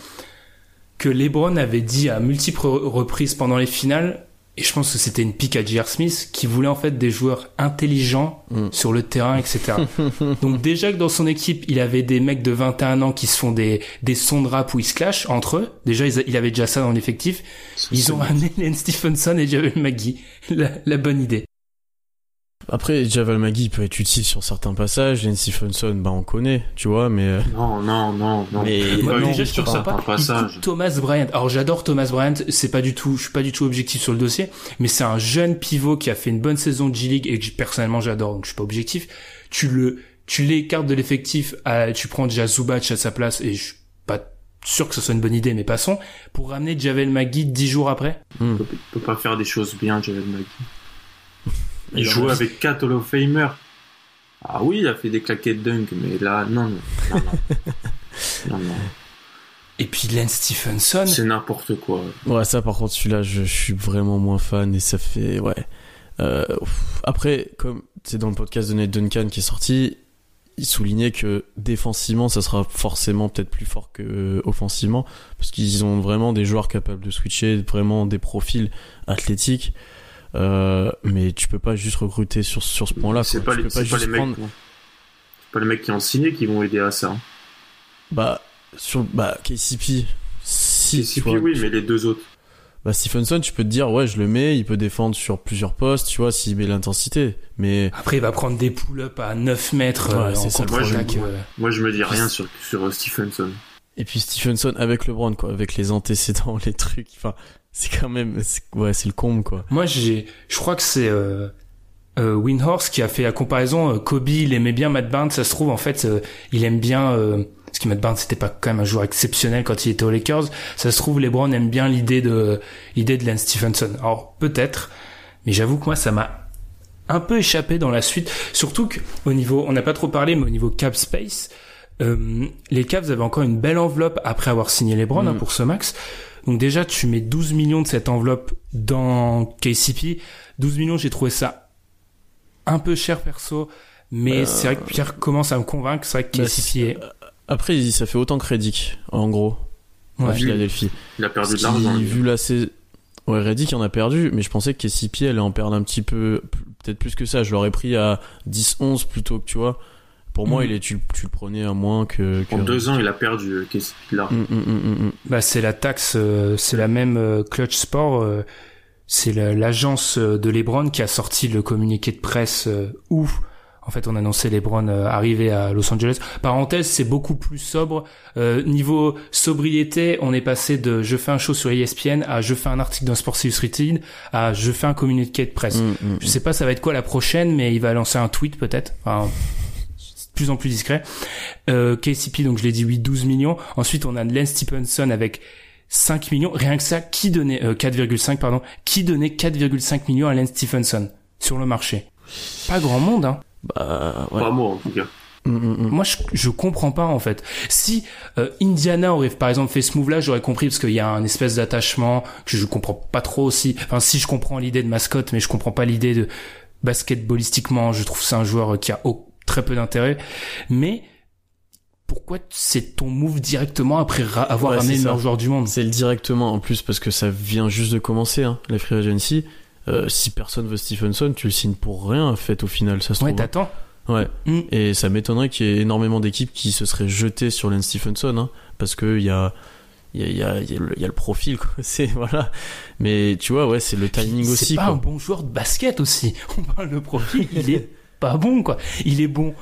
que LeBron avait dit à multiples re- reprises pendant les finales, et je pense que c'était une pique à J.R. Smith, qui voulait en fait des joueurs intelligents Mm. sur le terrain, etc. Donc déjà que dans son équipe, il avait des mecs de 21 ans qui se font des, des sons de rap où ils se clashent entre eux. Déjà, ils il avait déjà ça dans l'effectif. Ils ont amené Len Stephenson et Javel McGee. La, la bonne idée. Après, Javal Magui peut être utile sur certains passages. Lane Stephenson, bah on connaît, tu vois, mais euh, Non, non, non, non. Mais- Moi, non, déjà, sur trouve ça certains pas. Passages. coupe Thomas Bryant. Alors, j'adore Thomas Bryant. C'est pas du tout, je suis pas du tout objectif sur le dossier, mais c'est un jeune pivot qui a fait une bonne saison de G-League et que j- personnellement j'adore, donc je suis pas objectif. Tu le, tu l'écartes de l'effectif, à- tu prends déjà Zubac à sa place et je suis pas sûr que ce soit une bonne idée, mais passons. Pour ramener Javel Magui dix jours après? Peut, il peut pas faire des choses bien, Javel Magui. Il jouait a- avec 4 Hall of Famer. Ah oui, il a fait des claquettes dunk, mais là, non, non, non, non. Et puis Len Stephenson. C'est n'importe quoi. Ouais, ça par contre, celui-là, je, je suis vraiment moins fan et ça fait. Ouais. Euh, après, comme c'est dans le podcast de Nate Duncan qui est sorti, il soulignait que défensivement, ça sera forcément peut-être plus fort que euh, offensivement parce qu'ils ont vraiment des joueurs capables de switcher, vraiment des profils athlétiques. Euh, mais tu peux pas juste recruter sur, sur ce point-là. C'est pas, Tu les, peux pas c'est pas les juste mecs. prendre. C'est pas les mecs qui ont signé qui vont aider à ça. Bah, sur. Bah, KCP. Si, tu vois, oui, tu- mais les deux autres. Bah Stephenson, tu peux te dire ouais, je le mets, il peut défendre sur plusieurs postes, tu vois, s'il met l'intensité. Mais Après, il va prendre des pull-ups à 9 mètres euh, Ouais, c'est en ça le contre-attaque. problème. euh. Moi, je me dis rien sur, sur euh, Stephenson. et puis Stephenson avec LeBron quoi, avec les antécédents, les trucs, enfin, c'est quand même ouais, c'est le comble quoi. Moi, j'ai, je crois que c'est euh, euh, Windhorse qui a fait la comparaison. euh, Kobe, il aimait bien Matt Barnes. Ça se trouve, en fait, euh, il aime bien. Euh, parce que Matt Barnes, c'était pas quand même un joueur exceptionnel quand il était aux Lakers. Ça se trouve, LeBron aime bien l'idée de l'idée de Lance Stephenson. Alors peut-être, mais j'avoue que moi, ça m'a un peu échappé dans la suite. Surtout que au niveau, on n'a pas trop parlé, mais au niveau cap space, euh, les Cavs avaient encore une belle enveloppe après avoir signé LeBron hein, Mm. pour ce max. Donc déjà, tu mets 12 millions de cette enveloppe dans KCP. 12 millions, j'ai trouvé ça un peu cher perso. Mais Euh, c'est vrai que Pierre commence à me convaincre. C'est vrai que bah, KCP est... Après, il- ça fait autant que Reddick, en gros, à Ouais. Philadelphie. Il a perdu de l'argent. vu la saison, ouais, Reddick en a perdu, mais je pensais que KCP allait en perdre un petit peu, peut-être plus que ça. Je l'aurais pris à 10-11 plutôt que tu vois. Pour moi, Mm. il est, tu, tu le prenais à moins que. que En deux ans, il a perdu euh, KCP de l'argent. Mm, mm, mm, mm, mm. Bah, c'est la taxe, euh, c'est la même euh, Clutch Sport. euh, c'est la- l'agence de LeBron qui a sorti le communiqué de presse euh, où, en fait, on annonçait LeBron euh, arrivé à Los Angeles. Parenthèse, c'est beaucoup plus sobre. Euh, niveau sobriété, on est passé de je fais un show sur ESPN à je fais un article dans Sports Illustrated à je fais un communiqué de presse. Mm, mm, Je sais pas ça va être quoi la prochaine, mais il va lancer un tweet peut-être. Enfin, plus en plus discret. Euh, KCP, donc je l'ai dit, oui, 12 millions. Ensuite, on a Len Stephenson avec 5 millions. Rien que ça, qui donnait, euh, 4,5, pardon, qui donnait 4,5 millions à Len Stephenson sur le marché? Pas grand monde, hein. Bah, ouais. Pas moi, en tout cas. Mm, mm, mm. Moi, je, je comprends pas en fait. Si euh, Indiana aurait par exemple fait ce move-là, j'aurais compris parce qu'il y a un espèce d'attachement que je comprends pas trop aussi. Enfin, si je comprends l'idée de mascotte, mais je comprends pas l'idée de basketballistiquement. Je trouve que c'est un joueur qui a au- très peu d'intérêt. Mais pourquoi c'est ton move directement après ra- avoir Ouais, ramené c'est le meilleur joueur du monde C'est le directement en plus parce que ça vient juste de commencer, hein, la free agency. Euh, si personne veut Stephenson, tu le signes pour rien, en fait, au final, ça se Ouais, trouve. t'attends. Ouais. Mm. Et ça m'étonnerait qu'il y ait énormément d'équipes qui se seraient jetées sur Len Stephenson, hein, parce que il y a, il y a, y a, y a le- il y a le profil, quoi. C'est, voilà. Mais tu vois, ouais, c'est le timing C'est aussi, pas quoi. un bon joueur de basket aussi. On parle de profil, il est pas bon quoi. Il est bon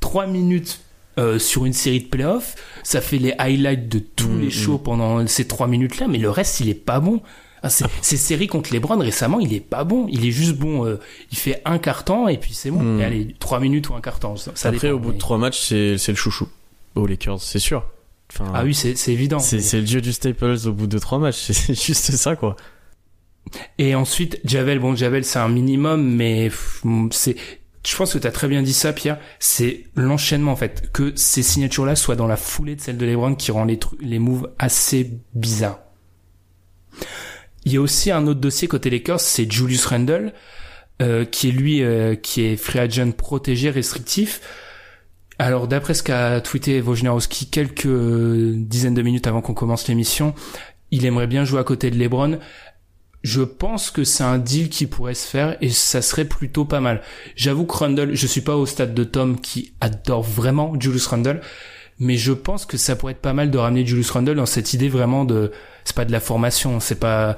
3 minutes euh, sur une série de playoffs, ça fait les highlights de tous Mm, les mm. shows pendant ces 3 minutes là, mais le reste il est pas bon. Ah, c'est- Ces séries contre les Browns récemment, il est pas bon. Il est juste bon. euh, il fait un carton et puis c'est bon. Mm. Et allez, 3 minutes ou un carton. Ça, ça Après, dépend, au bout de trois matchs, c'est, le chouchou. Aux Lakers, c'est sûr. Enfin, Ah oui, c'est évident. c'est, le dieu du Staples au bout de trois matchs. C'est juste ça, quoi. Et ensuite, Javel, bon, Javel, c'est un minimum, mais c'est, je pense que tu as très bien dit ça, Pierre. C'est l'enchaînement, en fait. Que ces signatures-là soient dans la foulée de celle de LeBron qui rend les, les moves assez bizarres. Il y a aussi un autre dossier côté Lakers, c'est Julius Randle, euh, qui est lui, euh, qui est free agent protégé, restrictif. Alors, d'après ce qu'a tweeté Wojnarowski quelques dizaines de minutes avant qu'on commence l'émission, il aimerait bien jouer à côté de LeBron. Je pense que c'est un deal qui pourrait se faire et ça serait plutôt pas mal. J'avoue que Randle, je suis pas au stade de Tom qui adore vraiment Julius Randle, mais je pense que ça pourrait être pas mal de ramener Julius Randle dans cette idée vraiment de c'est pas de la formation, c'est pas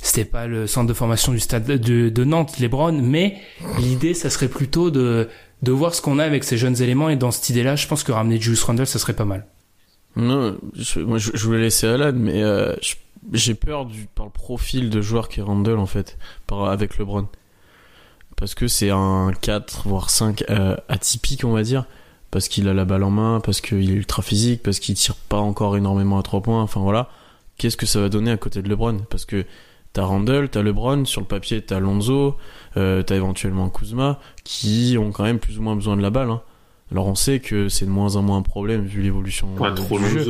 c'était pas le centre de formation du stade de, de Nantes, LeBron, mais l'idée ça serait plutôt de de voir ce qu'on a avec ces jeunes éléments et dans cette idée-là, je pense que ramener Julius Randle ça serait pas mal. Non, je, moi je voulais laisser Alan, mais euh, je- j'ai peur du par le profil de joueur qui est Randall en fait, par, avec LeBron. Parce que c'est un 4 voire 5 euh, atypique on va dire, parce qu'il a la balle en main, parce qu'il est ultra physique, parce qu'il tire pas encore énormément à 3 points, enfin voilà. Qu'est-ce que ça va donner à côté de LeBron? Parce que t'as Randall, t'as LeBron, sur le papier t'as Lonzo, euh, t'as éventuellement Kuzma, qui ont quand même plus ou moins besoin de la balle. hein. Alors on sait que c'est de moins en moins un problème vu l'évolution Pas trop du jeu.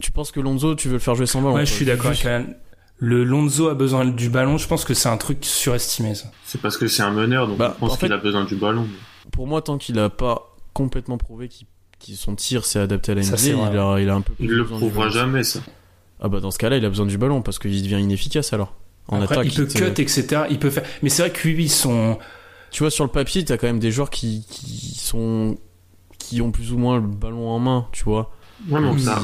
Tu penses que Lonzo, tu veux le faire jouer sans ballon Ouais, je suis d'accord Juste- avec Alan. Le Lonzo a besoin du ballon, je pense que c'est un truc surestimé ça. C'est parce que c'est un meneur, donc Bah, je pense en qu'il fait- a besoin du ballon. Pour moi, tant qu'il a pas complètement prouvé qu'il son tir s'est adapté à la NBA, il a, il a un peu plus Il le prouvera jamais, ça. Ah bah dans ce cas-là, il a besoin du ballon parce qu'il devient inefficace alors. En Après, attaque, il peut cut, etc. Il peut faire. Mais c'est vrai que lui, ils sont. Tu vois, sur le papier, t'as quand même des joueurs qui, qui sont qui ont plus ou moins le ballon en main, tu vois. Ouais, mais on, ça-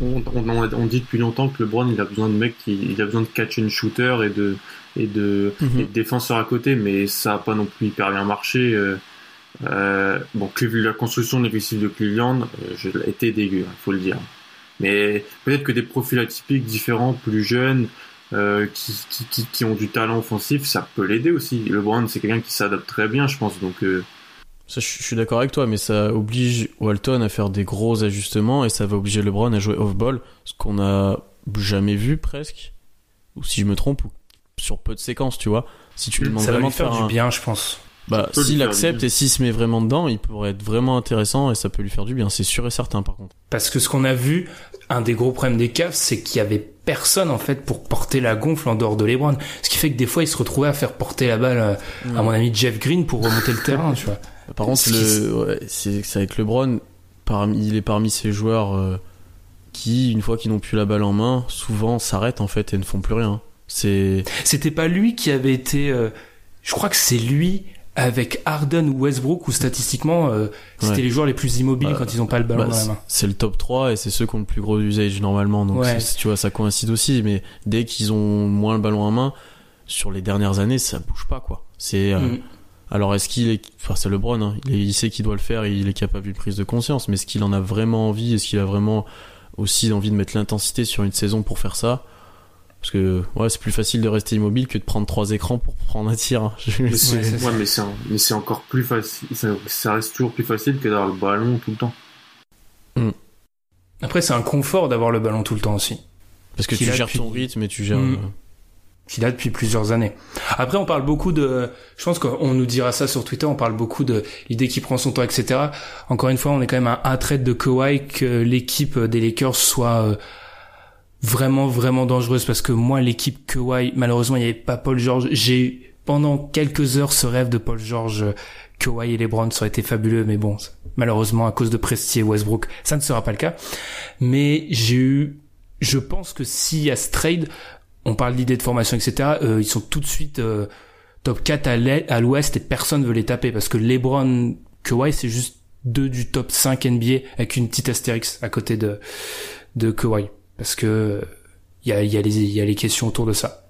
on, on- dit depuis longtemps que LeBron, il a besoin de mecs qui, il a besoin de catch and shooter et de, et de, Mhm. et de défenseurs à côté, mais ça a pas non plus hyper bien marché. euh, euh, bon, la construction de l'effectif de Cleveland, euh, était dégueu, il faut le dire. Mais peut-être que des profils atypiques différents, plus jeunes, euh, qui, qui, qui, qui ont du talent offensif, ça peut l'aider aussi. LeBron, c'est quelqu'un qui s'adapte très bien, je pense. Donc, euh, Ça, je je suis d'accord avec toi, mais ça oblige Walton à faire des gros ajustements et ça va obliger LeBron à jouer off-ball, ce qu'on a jamais vu presque, ou si je me trompe, ou sur peu de séquences, tu vois. Si tu lui demandes Ça va vraiment lui de faire faire du bien, je pense. Bah, lui s'il accepte et s'il se met vraiment dedans, il pourrait être vraiment intéressant et ça peut lui faire du bien, c'est sûr et certain par contre. Parce que ce qu'on a vu, un des gros problèmes des Cavs, c'est qu'il y avait personne en fait pour porter la gonfle en dehors de LeBron. Ce qui fait que des fois, ils se retrouvaient à faire porter la balle euh, à mon ami Jeff Green pour remonter le terrain, tu vois. Par contre, le, ouais, c'est avec LeBron, parmi, il est parmi ces joueurs euh, qui, une fois qu'ils n'ont plus la balle en main, souvent s'arrêtent en fait et ne font plus rien. C'est C'était pas lui qui avait été. euh, je crois que c'est lui avec Harden ou Westbrook où statistiquement euh, c'était Ouais. les joueurs les plus immobiles Bah, quand ils ont pas le ballon bah, dans la main. c'est le top 3 et c'est ceux qui ont le plus gros usage normalement. Donc Ouais. tu vois, ça coïncide aussi. Mais dès qu'ils ont moins le ballon en main, sur les dernières années, ça bouge pas quoi. C'est euh, Mm. Alors est-ce qu'il est, enfin c'est LeBron, hein, il, est- il sait qu'il doit le faire, il est capable d'une prise de conscience, mais est-ce qu'il en a vraiment envie, est-ce qu'il a vraiment aussi envie de mettre l'intensité sur une saison pour faire ça? Parce que ouais, c'est plus facile de rester immobile que de prendre trois écrans pour prendre un tir. hein. Mais c'est- c'est, ouais, mais c'est, un- mais c'est encore plus facile, ça, ça reste toujours plus facile que d'avoir le ballon tout le temps. Après, c'est un confort d'avoir le ballon tout le temps aussi. Parce que tu gères ton rythme et tu gères. Mm. Qu'il a depuis plusieurs années. Après, on parle beaucoup de, je pense qu'on nous dira ça sur Twitter, on parle beaucoup de l'idée qui prend son temps, etc. Encore une fois, on est quand même un trait de Kawhi que l'équipe des Lakers soit euh, vraiment, vraiment dangereuse parce que moi, l'équipe Kawhi, malheureusement, il n'y avait pas Paul George. J'ai eu pendant quelques heures ce rêve de Paul George, Kawhi et LeBron, ça aurait été fabuleux, mais bon, malheureusement, à cause de Presti et Westbrook, ça ne sera pas le cas. Mais j'ai eu, je pense que s'il y a ce trade, on parle d'idées de formation, etc. euh, ils sont tout de suite euh, top 4 à l'est- à l'ouest et personne veut les taper parce que LeBron, Kawhi, c'est juste deux du top 5 NBA avec une petite astérix à côté de de Kawhi parce que il y a il y a les il y a les questions autour de ça.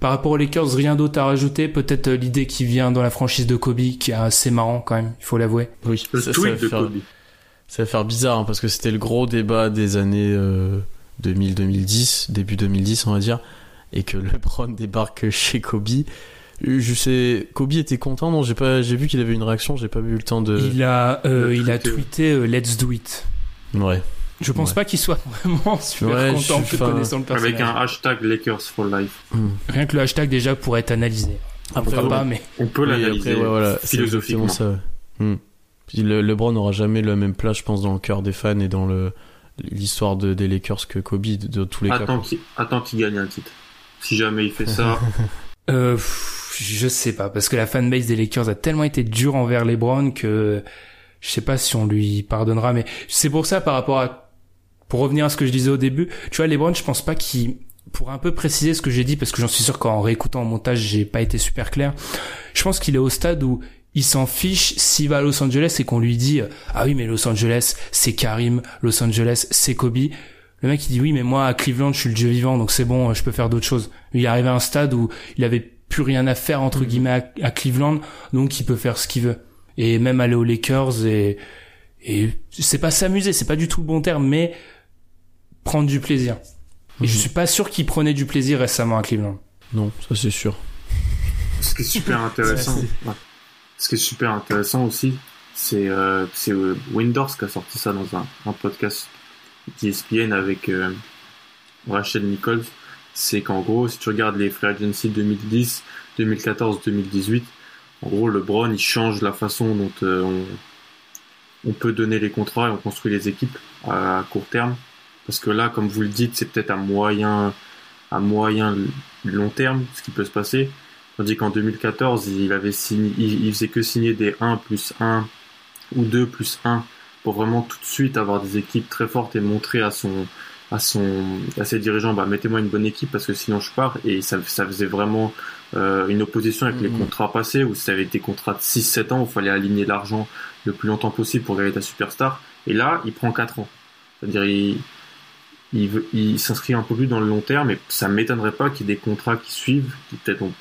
Par rapport aux Lakers, rien d'autre à rajouter. Peut-être euh, l'idée qui vient dans la franchise de Kobe, qui est assez marrant quand même. Il faut l'avouer. Oui, Le ça, tweet de faire, Kobe. ça va faire bizarre hein, parce que c'était le gros débat des années euh, 2000-2010, début 2010 on va dire, et que LeBron débarque chez Kobe. Je sais, Kobe était content, non J'ai pas, j'ai vu qu'il avait une réaction, j'ai pas eu le temps de. Il a euh, il il a tweeté. euh, Let's do it. Ouais. Je pense Ouais. pas qu'il soit vraiment super Ouais, content fan. connaissant le personnage. Avec un hashtag Lakers for life. Hmm. Rien que le hashtag déjà pourrait être analysé. Après, Pourquoi ouais. pas, mais On peut Oui, l'analyser après, ouais, voilà, philosophiquement. ça. ouais. Puis le, LeBron n'aura jamais la même place, je pense, dans le cœur des fans et dans le l'histoire de, des Lakers que Kobe, de, de tous les cas. Attends qu'il, attends qu'il gagne un titre. Si jamais il fait ça, euh, je sais pas parce que la fanbase des Lakers a tellement été dure envers LeBron que je sais pas si on lui pardonnera. Mais c'est pour ça par rapport à pour revenir à ce que je disais au début, tu vois LeBron, je pense pas qu'il pour un peu préciser ce que j'ai dit parce que j'en suis sûr qu'en réécoutant en montage j'ai pas été super clair. Je pense qu'il est au stade où il s'en fiche s'il va à Los Angeles et qu'on lui dit ah oui mais Los Angeles c'est Karim, Los Angeles c'est Kobe. Le mec il dit oui mais moi à Cleveland je suis le dieu vivant donc c'est bon je peux faire d'autres choses. Il est arrivé à un stade où il avait plus rien à faire entre guillemets à, à Cleveland donc il peut faire ce qu'il veut et même aller aux Lakers et et c'est pas s'amuser c'est pas du tout le bon terme mais prendre du plaisir. Et je suis pas sûr qu'il prenait du plaisir récemment à Cleveland. Non, ça c'est sûr. Ce qui est super intéressant, ouais. ce qui est super intéressant aussi, c'est euh, c'est euh, Windors qui a sorti ça dans un, un podcast d'ESPN avec euh, Rachel Nichols. C'est qu'en gros, si tu regardes les free agency 2010, 2014, 2018, en gros, LeBron il change la façon dont euh, on, peut donner les contrats et on construit les équipes à, à court terme. Parce que là, comme vous le dites, c'est peut-être à moyen, à moyen long terme ce qui peut se passer. Tandis qu'en 2014, il avait signé, il, il faisait que signer des 1 plus 1 ou 2 plus 1 pour vraiment tout de suite avoir des équipes très fortes et montrer à son, à son, à ses dirigeants, bah, mettez-moi une bonne équipe parce que sinon je pars. Et ça, ça faisait vraiment, euh, une opposition avec les Mhm. contrats passés où ça avait des contrats de 6-7 ans où il fallait aligner l'argent le plus longtemps possible pour gagner ta superstar. Et là, il prend 4 ans. C'est-à-dire, il, il, veut- il s'inscrit un peu plus dans le long terme et ça m'étonnerait pas qu'il y ait des contrats qui suivent, qui peut-être ont-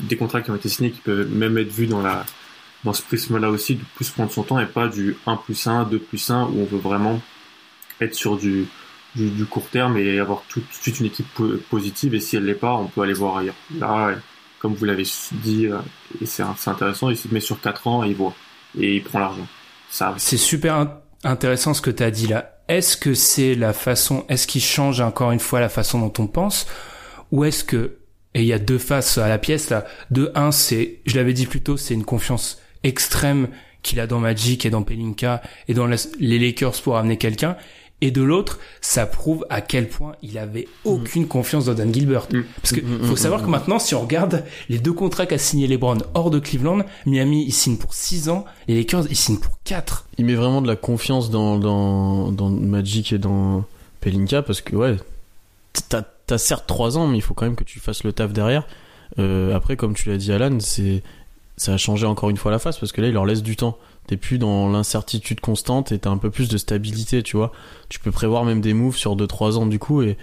des contrats qui ont été signés qui peuvent même être vus dans la dans ce prisme-là aussi, de plus prendre son temps et pas du 1 plus 1, 2 plus 1 où on veut vraiment être sur du, du, court terme et avoir tout de suite une équipe po- positive et si elle l'est pas, on peut aller voir ailleurs. Là, comme vous l'avez dit, euh, et c'est intéressant, il se met sur 4 ans et il voit et il prend l'argent. C'est super in- intéressant ce que tu as dit là. Est-ce que c'est la façon, est-ce qu'il change encore une fois la façon dont on pense? Ou est-ce que et il y a deux faces à la pièce là. De un, c'est, je l'avais dit plus tôt, c'est une confiance extrême qu'il a dans Magic et dans Pelinka et dans les Lakers pour amener quelqu'un. Et de l'autre, ça prouve à quel point il avait aucune confiance dans Dan Gilbert. Mm. Parce que Mm, mm, faut mm, savoir mm. que maintenant, si on regarde les deux contrats qu'a signé LeBron hors de Cleveland, Miami, il signe pour 6 ans, les Lakers, ils signent pour 4. Il met vraiment de la confiance dans, dans, dans Magic et dans Pelinka parce que, ouais, t'as, t'as certes 3 ans, mais il faut quand même que tu fasses le taf derrière. Euh, après, comme tu l'as dit, Alan, c'est, ça a changé encore une fois la face parce que là, il leur laisse du temps. T'es plus dans l'incertitude constante et t'as un peu plus de stabilité, tu vois. Tu peux prévoir même des moves sur 2-3 ans du coup et,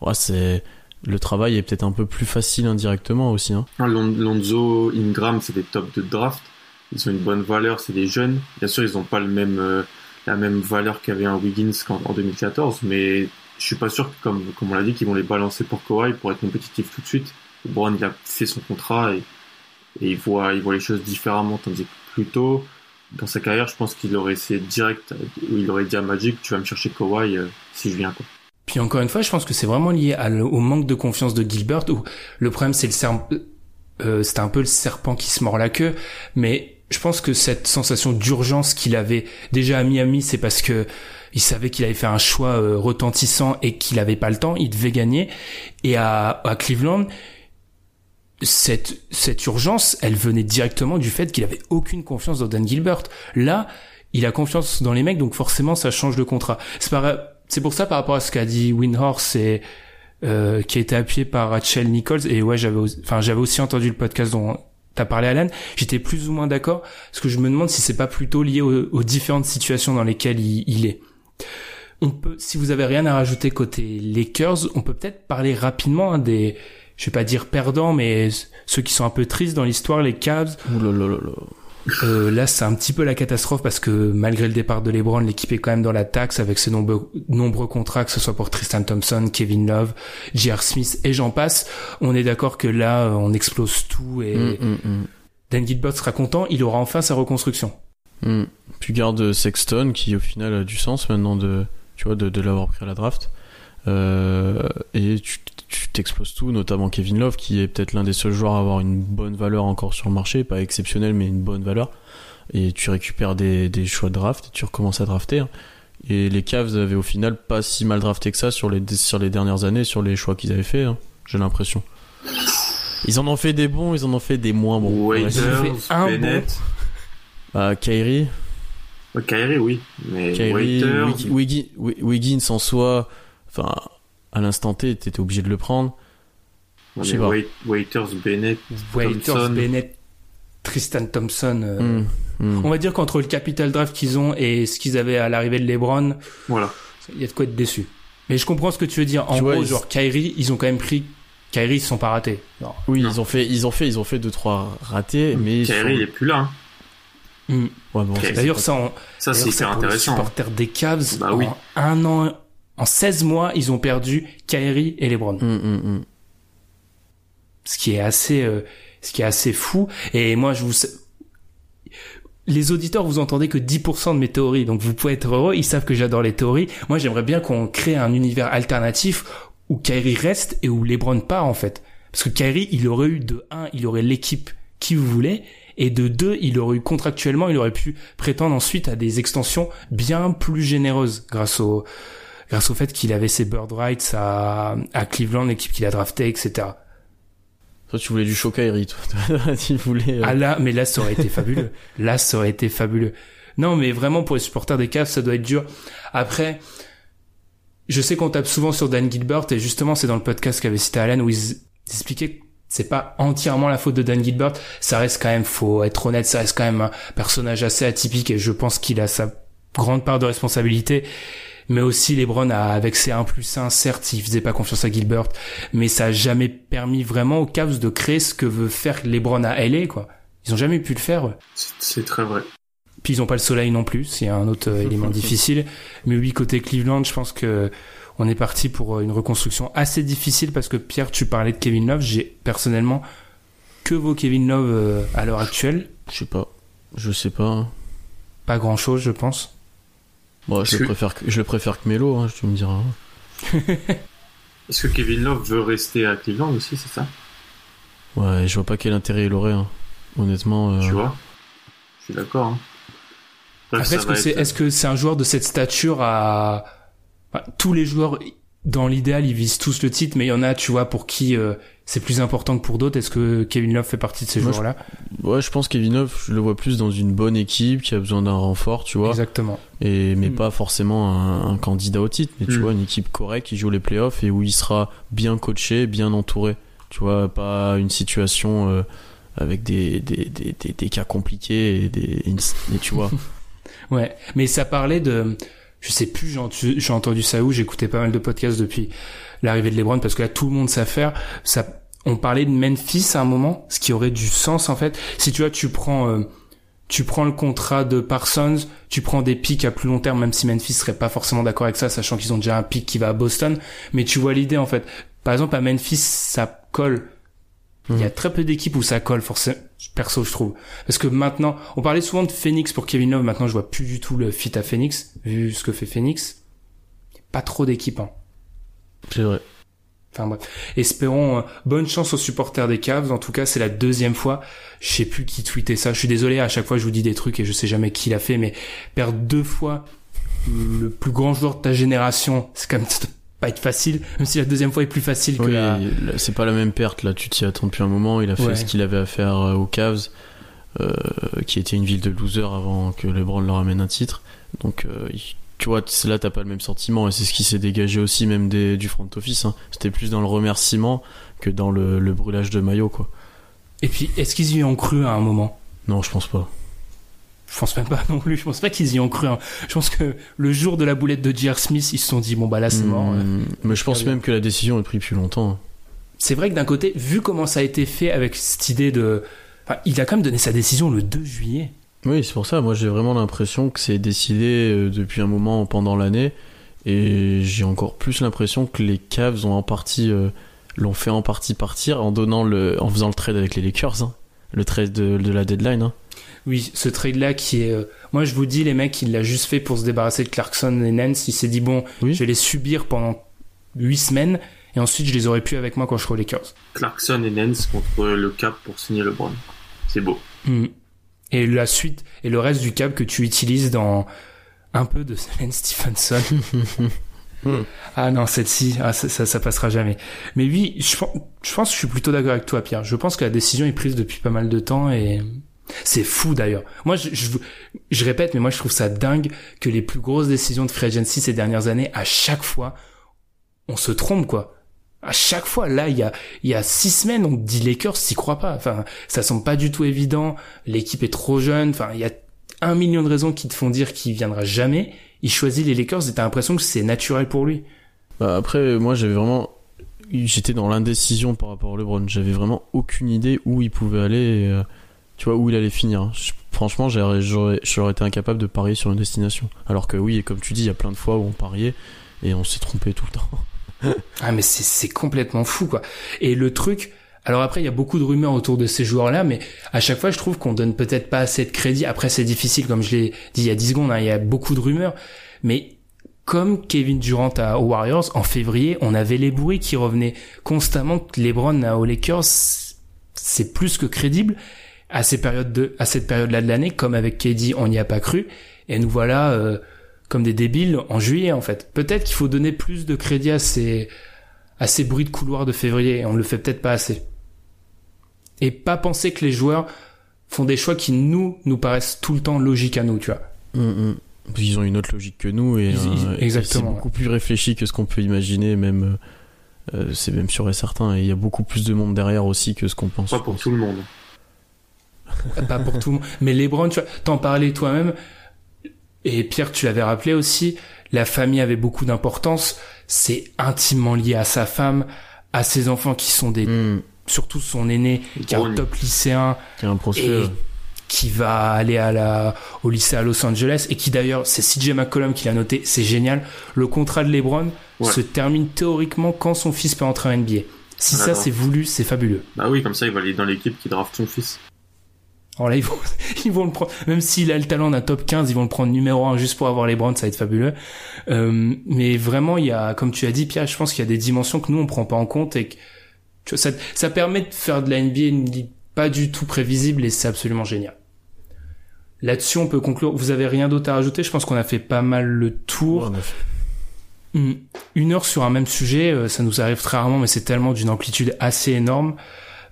ouais, c'est, le travail est peut-être un peu plus facile indirectement aussi, hein. Lon- Lonzo, Ingram, c'est des tops de draft. Ils ont une bonne valeur, c'est des jeunes. Bien sûr, ils n'ont pas le même, euh, la même valeur qu'avait un Wiggins en 2014, mais je suis pas sûr, que, comme, comme on l'a dit, qu'ils vont les balancer pour Kawhi pour être compétitif tout de suite. Brown, il a fait son contrat et, et il voit, il voit les choses différemment, tandis que plus tôt, dans sa carrière, je pense qu'il aurait essayé direct, où il aurait dit à Magic, tu vas me chercher Kawhi euh, si je viens, quoi. Puis encore une fois, je pense que c'est vraiment lié au manque de confiance de Gilbert. Où le problème, c'est le serpent. Euh, c'était un peu le serpent qui se mord la queue, mais je pense que cette sensation d'urgence qu'il avait déjà à Miami, c'est parce que il savait qu'il avait fait un choix euh, retentissant et qu'il avait pas le temps, il devait gagner. Et à, à Cleveland, cette cette urgence, elle venait directement du fait qu'il avait aucune confiance dans Dan Gilbert. Là, il a confiance dans les mecs, donc forcément, ça change le contrat. C'est pour ça par rapport à ce qu'a dit Windhorse et euh, qui a été appuyé par Rachel Nichols et ouais j'avais enfin j'avais aussi entendu le podcast dont t'as parlé Alan j'étais plus ou moins d'accord parce que je me demande si c'est pas plutôt lié aux, différentes situations dans lesquelles il, il est on peut si vous avez rien à rajouter côté Lakers on peut peut-être parler rapidement hein, des je vais pas dire perdants mais ceux qui sont un peu tristes dans l'histoire les Cavs euh, là, c'est un petit peu la catastrophe parce que malgré le départ de LeBron, l'équipe est quand même dans la taxe avec ses nombreux, nombreux contrats, que ce soit pour Tristan Thompson, Kevin Love, J.R. Smith et j'en passe. On est d'accord que là, on explose tout et Mm, mm, mm. Dan Gilbert sera content. Il aura enfin sa reconstruction. Tu gardes Sexton qui au final a du sens maintenant de tu vois de, de l'avoir pris à la draft et tu tu t'exploses tout notamment Kevin Love qui est peut-être l'un des seuls joueurs à avoir une bonne valeur encore sur le marché pas exceptionnel mais une bonne valeur. Et tu récupères des, des choix de draft et tu recommences à drafter hein. et les Cavs avaient au final pas si mal drafté que ça sur les sur les dernières années sur les choix qu'ils avaient fait hein, j'ai l'impression. Ils en ont fait des bons ils en ont fait des moins bons. Ouais. Waiters, fait un Bennett, Bah, Kyrie. Ouais, Kyrie, oui, mais Kyrie, Waiters, Wig- Wiggins, Wi- Wiggins en soi, enfin, à l'instant T, t'étais obligé de le prendre. je sais pas. Wait- Waiters, Bennett, Waiters, Thompson. Bennett. Tristan Thompson. euh, Hmm, hmm. On va dire qu'entre le capital draft qu'ils ont et ce qu'ils avaient à l'arrivée de LeBron, Voilà. il y a de quoi être déçu. Mais je comprends ce que tu veux dire. En Tu vois, gros, ils- genre Kyrie, ils ont quand même pris. Kyrie, ils se sont pas ratés. Non. Oui, Non. ils ont fait, ils ont fait, ils ont fait deux trois ratés, mais Kyrie, sur- il est plus là. hein. Hmm. Ouais, bon, ça, c'est D'ailleurs, pas- ça, on, Ça, c'est pour les intéressant. hein. supporters des Cavs, Bah oui. en un an, en 16 mois, ils ont perdu Kyrie et LeBron. Hmm, hmm, hmm. ce qui est assez euh, ce qui est assez fou. Et moi je vous les auditeurs vous entendez que 10% de mes théories. Donc vous pouvez être heureux. Ils savent que j'adore les théories. Moi j'aimerais bien qu'on crée un univers alternatif où Kyrie reste et où LeBron part en fait. Parce que Kyrie il aurait eu de 1 il aurait l'équipe qui vous voulait et de 2 il aurait eu contractuellement il aurait pu prétendre ensuite à des extensions bien plus généreuses grâce au grâce au fait qu'il avait ses bird rights à, à Cleveland l'équipe qu'il a drafté etc Toi, tu voulais du show Kyrie, toi. tu voulais. euh, Ah là, mais là, ça aurait été fabuleux. Là, ça aurait été fabuleux. Non, mais vraiment, pour les supporters des Cavs, ça doit être dur. Après, je sais qu'on tape souvent sur Dan Gilbert, et justement, c'est dans le podcast qu'avait cité Alan, où ils expliquaient que c'est pas entièrement la faute de Dan Gilbert. Ça reste quand même, faut être honnête, ça reste quand même un personnage assez atypique, et je pense qu'il a sa grande part de responsabilité. Mais aussi, LeBron a, avec ses 1 plus 1, certes, il faisait pas confiance à Gilbert, mais ça a jamais permis vraiment aux Cavs de créer ce que veut faire LeBron à LA, quoi. Ils ont jamais pu le faire. C'est- C'est très vrai. Puis ils ont pas le soleil non plus, c'est un autre euh, élément difficile. Mais oui, côté Cleveland, je pense que on est parti pour euh, une reconstruction assez difficile parce que Pierre, tu parlais de Kevin Love. J'ai personnellement que vaut Kevin Love euh, à l'heure actuelle? Je sais pas. Je sais pas. hein. Pas grand chose, je pense. Bon, je le préfère que, je le préfère que Melo, hein, tu me diras. Est-ce que Kevin Love veut rester à Cleveland aussi, c'est ça? Ouais, je vois pas quel intérêt il aurait, hein. Honnêtement. euh, Tu vois? Je suis d'accord. hein. Après, ça est-ce que va c'est être- est-ce que c'est un joueur de cette stature à enfin, tous les joueurs dans l'idéal ils visent tous le titre, mais il y en a, tu vois, pour qui euh, c'est plus important que pour d'autres. Est-ce que Kevin Love fait partie de ces Moi, je- joueurs-là? Ouais, je pense Kevin Love, je le vois plus dans une bonne équipe qui a besoin d'un renfort, tu vois. Exactement. Et, mais Mm. pas forcément un, un candidat au titre, mais tu Mm. vois, une équipe correcte qui joue les playoffs et où il sera bien coaché, bien entouré. Tu vois, pas une situation euh, avec des, des, des, des, des cas compliqués et des. Et tu vois. Ouais, mais ça parlait de, je sais plus, j'ai entendu, ça où, j'écoutais pas mal de podcasts depuis l'arrivée de LeBron parce que là tout le monde sait faire. Ça, on parlait de Memphis à un moment, ce qui aurait du sens en fait. Si tu vois, tu prends, euh, tu prends le contrat de Parsons, tu prends des pics à plus long terme, même si Memphis serait pas forcément d'accord avec ça, sachant qu'ils ont déjà un pic qui va à Boston. Mais tu vois l'idée en fait. Par exemple à Memphis, ça colle. Il y a Mhm. très peu d'équipes où ça colle, forcément, perso, je trouve. Parce que maintenant, on parlait souvent de Phoenix pour Kevin Love, maintenant je vois plus du tout le fit à Phoenix, vu ce que fait Phoenix. Pas trop d'équipes, hein. C'est vrai. Enfin bref. Espérons euh, bonne chance aux supporters des Cavs. En tout cas, c'est la deuxième fois. Je sais plus qui tweetait ça. Je suis désolé. À chaque fois, je vous dis des trucs et je sais jamais qui l'a fait. Mais perdre deux fois le plus grand joueur de ta génération, c'est quand même pas être facile. Même si la deuxième fois est plus facile que Oui, la. c'est pas la même perte, là, tu t'y attends depuis un moment. Il a fait Ouais. ce qu'il avait à faire euh, aux Cavs, euh, qui était une ville de losers avant que LeBron leur amène un titre. Donc, euh, tu vois, là, t'as pas le même sentiment, et c'est ce qui s'est dégagé aussi, même des, du front office. hein. C'était plus dans le remerciement que dans le, le brûlage de maillot, quoi. Et puis, est-ce qu'ils y ont cru à un moment? Non, je pense pas. Je pense même pas non plus. Je pense pas qu'ils y ont cru. hein. Je pense que le jour de la boulette de J.R. Smith, ils se sont dit bon bah là c'est mort. euh. Hmm, mais je pense même que la décision est prise depuis longtemps. hein. C'est vrai que d'un côté, vu comment ça a été fait avec cette idée de, enfin, il a quand même donné sa décision le 2 juillet. Oui, c'est pour ça. Moi, j'ai vraiment l'impression que c'est décidé euh, depuis un moment pendant l'année, et j'ai encore plus l'impression que les Cavs ont en partie euh, l'ont fait en partie partir en donnant le, en faisant le trade avec les Lakers, hein. le trade de, de la deadline. hein. Oui, ce trade là qui est, euh, moi je vous dis les mecs, il l'a juste fait pour se débarrasser de Clarkson et Nance. Il s'est dit bon, Oui. je vais les subir pendant 8 semaines et ensuite je les aurai plus avec moi quand je serai aux Lakers. Clarkson et Nance contre le Cap pour signer LeBron. C'est beau. Hmm. Et la suite et le reste du câble que tu utilises dans un peu de Lance Stephenson. ah non, celle-ci, ah, ça, ça, ça passera jamais. Mais oui, je, je pense que je suis plutôt d'accord avec toi, Pierre. Je pense que la décision est prise depuis pas mal de temps et c'est fou d'ailleurs. Moi, je, je, je répète, mais moi je trouve ça dingue que les plus grosses décisions de free agency ces dernières années, à chaque fois, on se trompe quoi. À chaque fois, là, il y a, il y a six semaines, on dit Lakers, s'y croit pas. Enfin, ça semble pas du tout évident. L'équipe est trop jeune. Enfin, il y a un million de raisons qui te font dire qu'il viendra jamais. Il choisit les Lakers et t'as l'impression que c'est naturel pour lui. Bah après, moi j'avais vraiment. J'étais dans l'indécision par rapport à LeBron. J'avais vraiment aucune idée où il pouvait aller, euh, tu vois, où il allait finir. Franchement, j'aurais, été incapable de parier sur une destination. Alors que oui, et comme tu dis, il y a plein de fois où on pariait et on s'est trompé tout le temps. Ah mais c'est complètement fou quoi. Et le truc, alors après il y a beaucoup de rumeurs autour de ces joueurs-là, mais à chaque fois je trouve qu'on donne peut-être pas assez de crédit. Après c'est difficile comme je l'ai dit il y a 10 secondes, hein, il y a beaucoup de rumeurs, mais comme Kevin Durant à, Warriors en février, on avait les bruits qui revenaient constamment que LeBron à- Lakers, c'est plus que crédible à ces périodes de à cette période-là de l'année, comme avec KD on n'y a pas cru, et nous voilà. euh, comme des débiles en juillet en fait. Peut-être qu'il faut donner plus de crédit à ces à ces bruits de couloir de février. On le fait peut-être pas assez. Et pas penser que les joueurs font des choix qui nous nous paraissent tout le temps logiques à nous, tu vois. Hum, hum. Ils ont une autre logique que nous et, euh, et exactement, c'est beaucoup plus réfléchi que ce qu'on peut imaginer, même. euh, c'est même sûr et certain. Et il y a beaucoup plus de monde derrière aussi que ce qu'on pense. Pas pour tout le monde. pas pour tout le monde. Mais LeBron, tu vois, t'en parlais toi-même. Et Pierre, tu l'avais rappelé aussi. La famille avait beaucoup d'importance. C'est intimement lié à sa femme, à ses enfants qui sont des, Hum, surtout son aîné, qui est un top lycéen. y a un et qui va aller à la, au lycée à Los Angeles et qui d'ailleurs, c'est CJ McCollum qui l'a noté, c'est génial. Le contrat de LeBron Ouais. se termine théoriquement quand son fils peut entrer en NBA. Si ça D'accord. c'est voulu, c'est fabuleux. Bah oui, comme ça, il va aller dans l'équipe qui draft son fils. Alors là, ils vont, ils vont le prendre, même s'il a le talent d'un top 15, ils vont le prendre numéro 1 juste pour avoir LeBron, ça va être fabuleux. Euh, mais vraiment, il y a, comme tu as dit, Pierre, je pense qu'il y a des dimensions que nous, on prend pas en compte et que, tu vois, ça, ça permet de faire de la NBA une ligue pas du tout prévisible et c'est absolument génial. Là-dessus, on peut conclure. Vous avez rien d'autre à rajouter? Je pense qu'on a fait pas mal le tour. Hmm. Une heure sur un même sujet, euh, ça nous arrive très rarement, mais c'est tellement d'une amplitude assez énorme.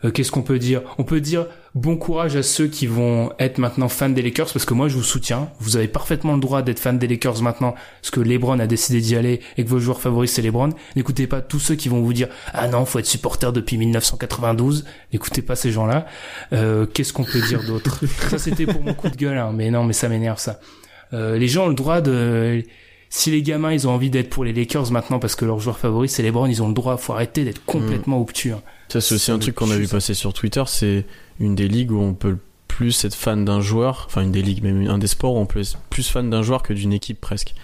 Euh, Qu'est-ce qu'on peut dire? On peut dire bon courage à ceux qui vont être maintenant fans des Lakers, parce que moi je vous soutiens. Vous avez parfaitement le droit d'être fan des Lakers maintenant, parce que LeBron a décidé d'y aller et que vos joueurs favoris c'est LeBron. N'écoutez pas tous ceux qui vont vous dire ah non, faut être supporter depuis 1992. N'écoutez pas ces gens-là. Euh, Qu'est-ce qu'on peut dire d'autre? Ça c'était pour mon coup de gueule, hein, mais non, mais ça m'énerve ça. Euh, les gens ont le droit de si les gamins ils ont envie d'être pour les Lakers maintenant parce que leur joueur favori c'est LeBron, ils ont le droit. Faut arrêter d'être complètement obtus. hein. Ça, c'est aussi un truc qu'on a vu passer sur Twitter. C'est une des ligues où on peut plus être fan d'un joueur, enfin une des ligues, même un des sports où on peut être plus fan d'un joueur que d'une équipe presque.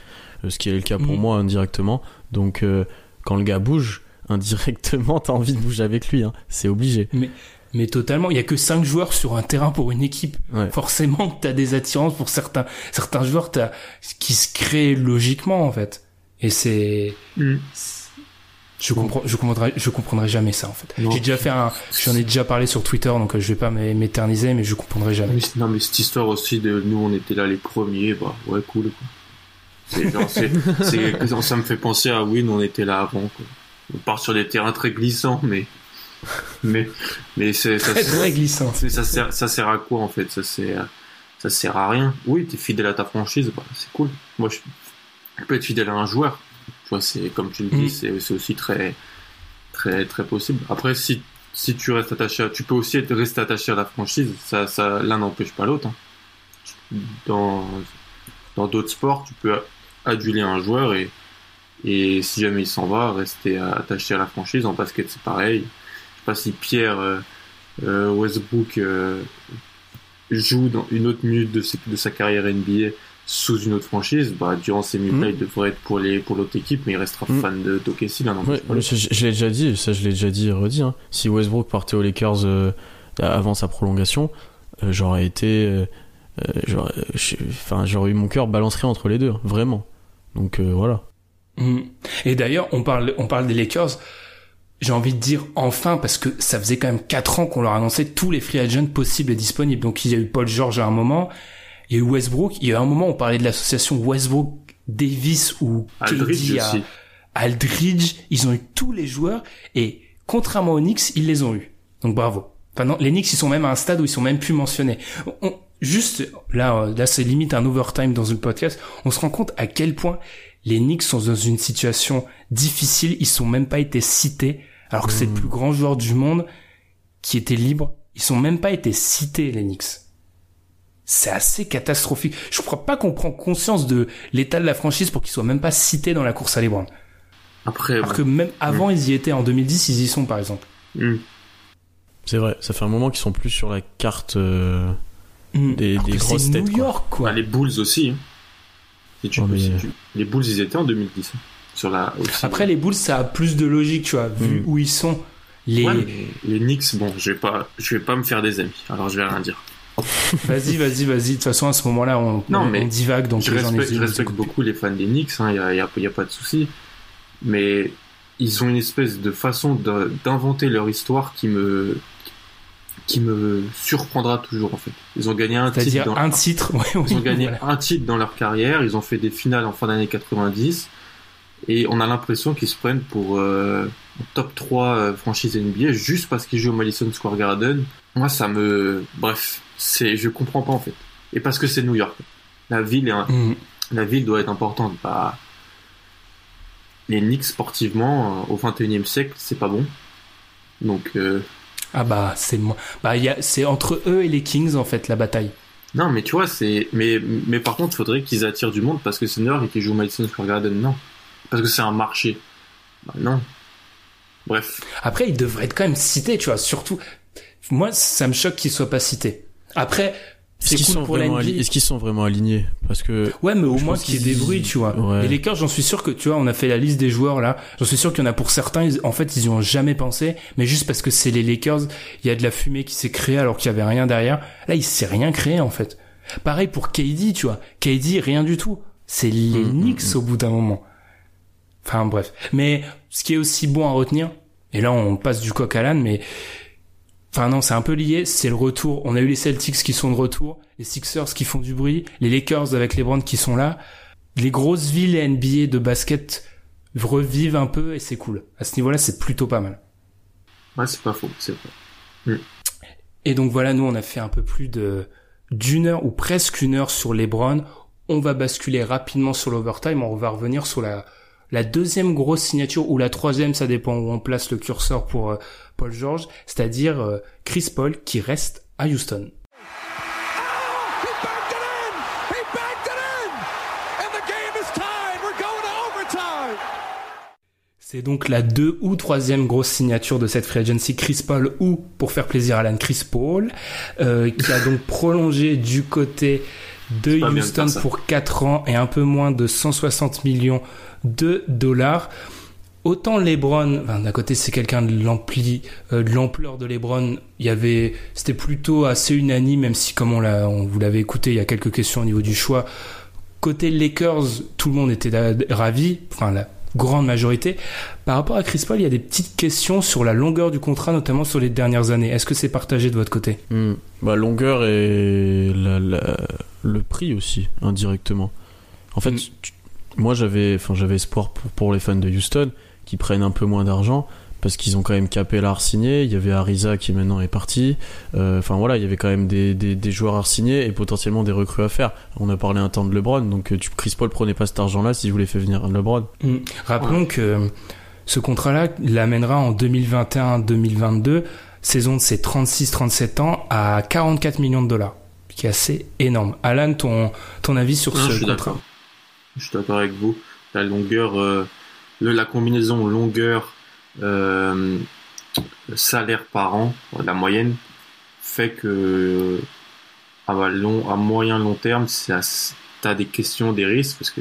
Euh, Ce qui est le cas pour Mhm. moi indirectement. Donc euh, quand le gars bouge, indirectement, t'as envie de bouger avec lui. hein. C'est obligé. Mais totalement, il y a que cinq joueurs sur un terrain pour une équipe. Ouais. Forcément que t'as des attirances pour certains certains joueurs t'as qui se créent logiquement en fait. Et c'est Mm. Je comprends je comprendrai je comprendrai jamais ça en fait. J'ai déjà fait un j'en ai déjà parlé sur Twitter donc euh, je vais pas m'é- m'éterniser mais je comprendrai jamais. Mais c- non, mais cette histoire aussi de nous, on était là les premiers, bah ouais, cool. Genre, ça me fait penser à Win, on était là avant. Quoi. On part sur des terrains très glissants, mais, mais, mais c'est, ça, Très glissant. ça sert, ça sert à quoi en fait? Ça sert, ça sert à rien. Oui, t'es fidèle à ta franchise, bah, c'est cool. Moi, je, je peux être fidèle à un joueur. C'est comme tu le dis, Mm. c'est, c'est aussi très, très, très possible. Après, si si tu restes attaché à, tu peux aussi être, rester attaché à la franchise. Ça, ça, l'un n'empêche pas l'autre. hein. Dans, dans d'autres sports, tu peux aduler un joueur et, et si jamais il s'en va, rester attaché à la franchise. En basket, c'est pareil. Je sais pas si Pierre euh, euh, Westbrook euh, joue dans une autre minute de, de sa carrière NBA sous une autre franchise, bah, durant ces minutes-là, Mm. il devrait être pour les pour l'autre équipe, mais il restera Mm. fan de d'OKC, l'un n'empêche Ouais, je, je l'ai déjà dit, ça je l'ai déjà dit et redit. hein. Si Westbrook partait aux Lakers euh, avant sa prolongation, euh, j'aurais été, euh, euh, j'aurais, je- enfin j'aurais eu mon cœur balancerait entre les deux, hein, vraiment. Donc euh, voilà. Mm. Et d'ailleurs, on parle, on parle des Lakers. J'ai envie de dire enfin parce que ça faisait quand même quatre ans qu'on leur annonçait tous les free agents possibles et disponibles. Donc il y a eu Paul George à un moment, il y a eu Westbrook. Il y a un moment on parlait de l'association Westbrook Davis ou Aldridge à aussi. Aldridge. Ils ont eu tous les joueurs et contrairement aux Knicks, ils les ont eu. Donc bravo. Enfin non, les Knicks ils sont même à un stade où ils sont même plus mentionnés. On- juste là, euh, là c'est limite un overtime dans une podcast. On se rend compte à quel point les Knicks sont dans une situation difficile. Ils sont même pas été cités alors que c'est le Mhm. plus grand joueur du monde qui était libre. Ils sont même pas été cités, les Knicks. C'est assez catastrophique. Je crois pas qu'on prend conscience de l'état de la franchise pour qu'ils soient même pas cités dans la course à LeBron. Après, Alors bon, que même avant, ils y étaient. En 2010, ils y sont, par exemple. hmm. C'est vrai, ça fait un moment qu'ils sont plus sur la carte. euh, Mm. Des- des grosses c'est têtes, New quoi. York, quoi. Bah, les Bulls aussi. hein. Si tu Oh, peux, mais- si tu- Les Bulls, ils étaient en 2010. hein. Sur la, aussi. Après, les Bulls, ça a plus de logique, tu vois, vu Mm. où ils sont. Les... Ouais, les Knicks, bon, je vais pas, je vais pas me faire des amis. Alors, je vais rien dire. Vas-y, vas-y, vas-y. De toute façon, à ce moment-là, on, Non, on- mais on divague, donc je respecte, je beaucoup les fans des Knicks, il n'y a, y a- y a pas de souci. Mais ils ont une espèce de façon d'inventer leur histoire qui me, qui me surprendra toujours, en fait. Ils ont gagné un titre dans, un titre. Ouais, ils ont gagné voilà. un titre dans leur carrière, ils ont fait des finales en fin d'année 90, et on a l'impression qu'ils se prennent pour euh, top 3 euh, franchise NBA juste parce qu'ils jouent au Madison Square Garden. Moi, ça me... Bref, c'est je comprends pas en fait. Et parce que c'est New York. La ville, est un- Mm. la ville doit être importante. Bah, les Knicks, sportivement, euh, au 21e siècle, c'est pas bon. Donc, euh, Ah bah, c'est moi. Bah, il y a, c'est entre eux et les Kings, en fait, la bataille. Non, mais tu vois, c'est. Mais, mais par contre, il faudrait qu'ils attirent du monde parce que c'est New York et qu'ils jouent Madison Square Garden. Non. Parce que c'est un marché. Bah, non. Bref. Après, ils devraient être quand même cités, tu vois. Surtout, moi, ça me choque qu'ils soient pas cités. Après, Est-ce qu'ils cool sont, vraiment sont vraiment alignés? Parce que Ouais, mais au moins qu'il y ait des bruits, tu vois. Ouais. Les Lakers, j'en suis sûr que, tu vois, on a fait la liste des joueurs là. J'en suis sûr qu'il y en a pour certains, ils- en fait, ils y ont jamais pensé, mais juste parce que c'est les Lakers, il y a de la fumée qui s'est créée alors qu'il y avait rien derrière. Là, il s'est rien créé, en fait. Pareil pour KD, tu vois. KD, rien du tout. C'est les Mm, mm, Knicks au bout d'un moment. Enfin, bref. Mais, ce qui est aussi bon à retenir, et là, on passe du coq à l'âne, mais, Enfin non, c'est un peu lié, c'est le retour. On a eu les Celtics qui sont de retour, les Sixers qui font du bruit, les Lakers avec les Browns qui sont là. Les grosses villes NBA de basket revivent un peu et c'est cool. À ce niveau-là, c'est plutôt pas mal. Ouais, c'est pas faux. C'est vrai. Et donc voilà, nous on a fait un peu plus de d'une heure ou presque une heure sur les Browns. On va basculer rapidement sur l'overtime. On va revenir sur la la deuxième grosse signature ou la troisième, ça dépend où on place le curseur pour euh, Paul George, c'est-à-dire euh, Chris Paul qui reste à Houston. C'est donc la deux ou troisième grosse signature de cette free agency, Chris Paul ou, pour faire plaisir à Alan, Chris Paul, euh, qui a donc prolongé du côté de Houston pour 4 ans et un peu moins de 160 millions de dollars. Autant LeBron, enfin, d'un côté c'est quelqu'un de l'ampli, euh, de l'ampleur de LeBron, il y avait, c'était plutôt assez unanime, même si comme on l'a, on vous l'avez écouté, il y a quelques questions au niveau du choix. Côté Lakers, tout le monde était ravi, enfin la grande majorité. Par rapport à Chris Paul, il y a des petites questions sur la longueur du contrat, notamment sur les dernières années. Est-ce que c'est partagé de votre côté? Hmm. Bah, longueur et la- la- le prix aussi, indirectement. En fait, Mm. tu- moi j'avais enfin, j'avais espoir pour, pour les fans de Houston qui prennent un peu moins d'argent parce qu'ils ont quand même Capella à signer. Il y avait Ariza qui maintenant est parti. Euh, Enfin voilà, il y avait quand même des, des, des joueurs à signer et potentiellement des recrues à faire. On a parlé un temps de LeBron, donc euh, tu, Chris Paul prenait pas cet argent-là si je voulais faire venir LeBron. Mm. Rappelons que ce contrat-là l'amènera en 2021-2022, saison de ses 36-37 ans, à 44 millions de dollars, qui est assez énorme. Alan, ton, ton avis sur Non, je ce suis contrat? d'accord. Je suis d'accord avec vous. La longueur, euh, le- la combinaison longueur, euh, salaire par an, la moyenne, fait que à, long, à moyen long terme, tu as des questions, des risques, parce que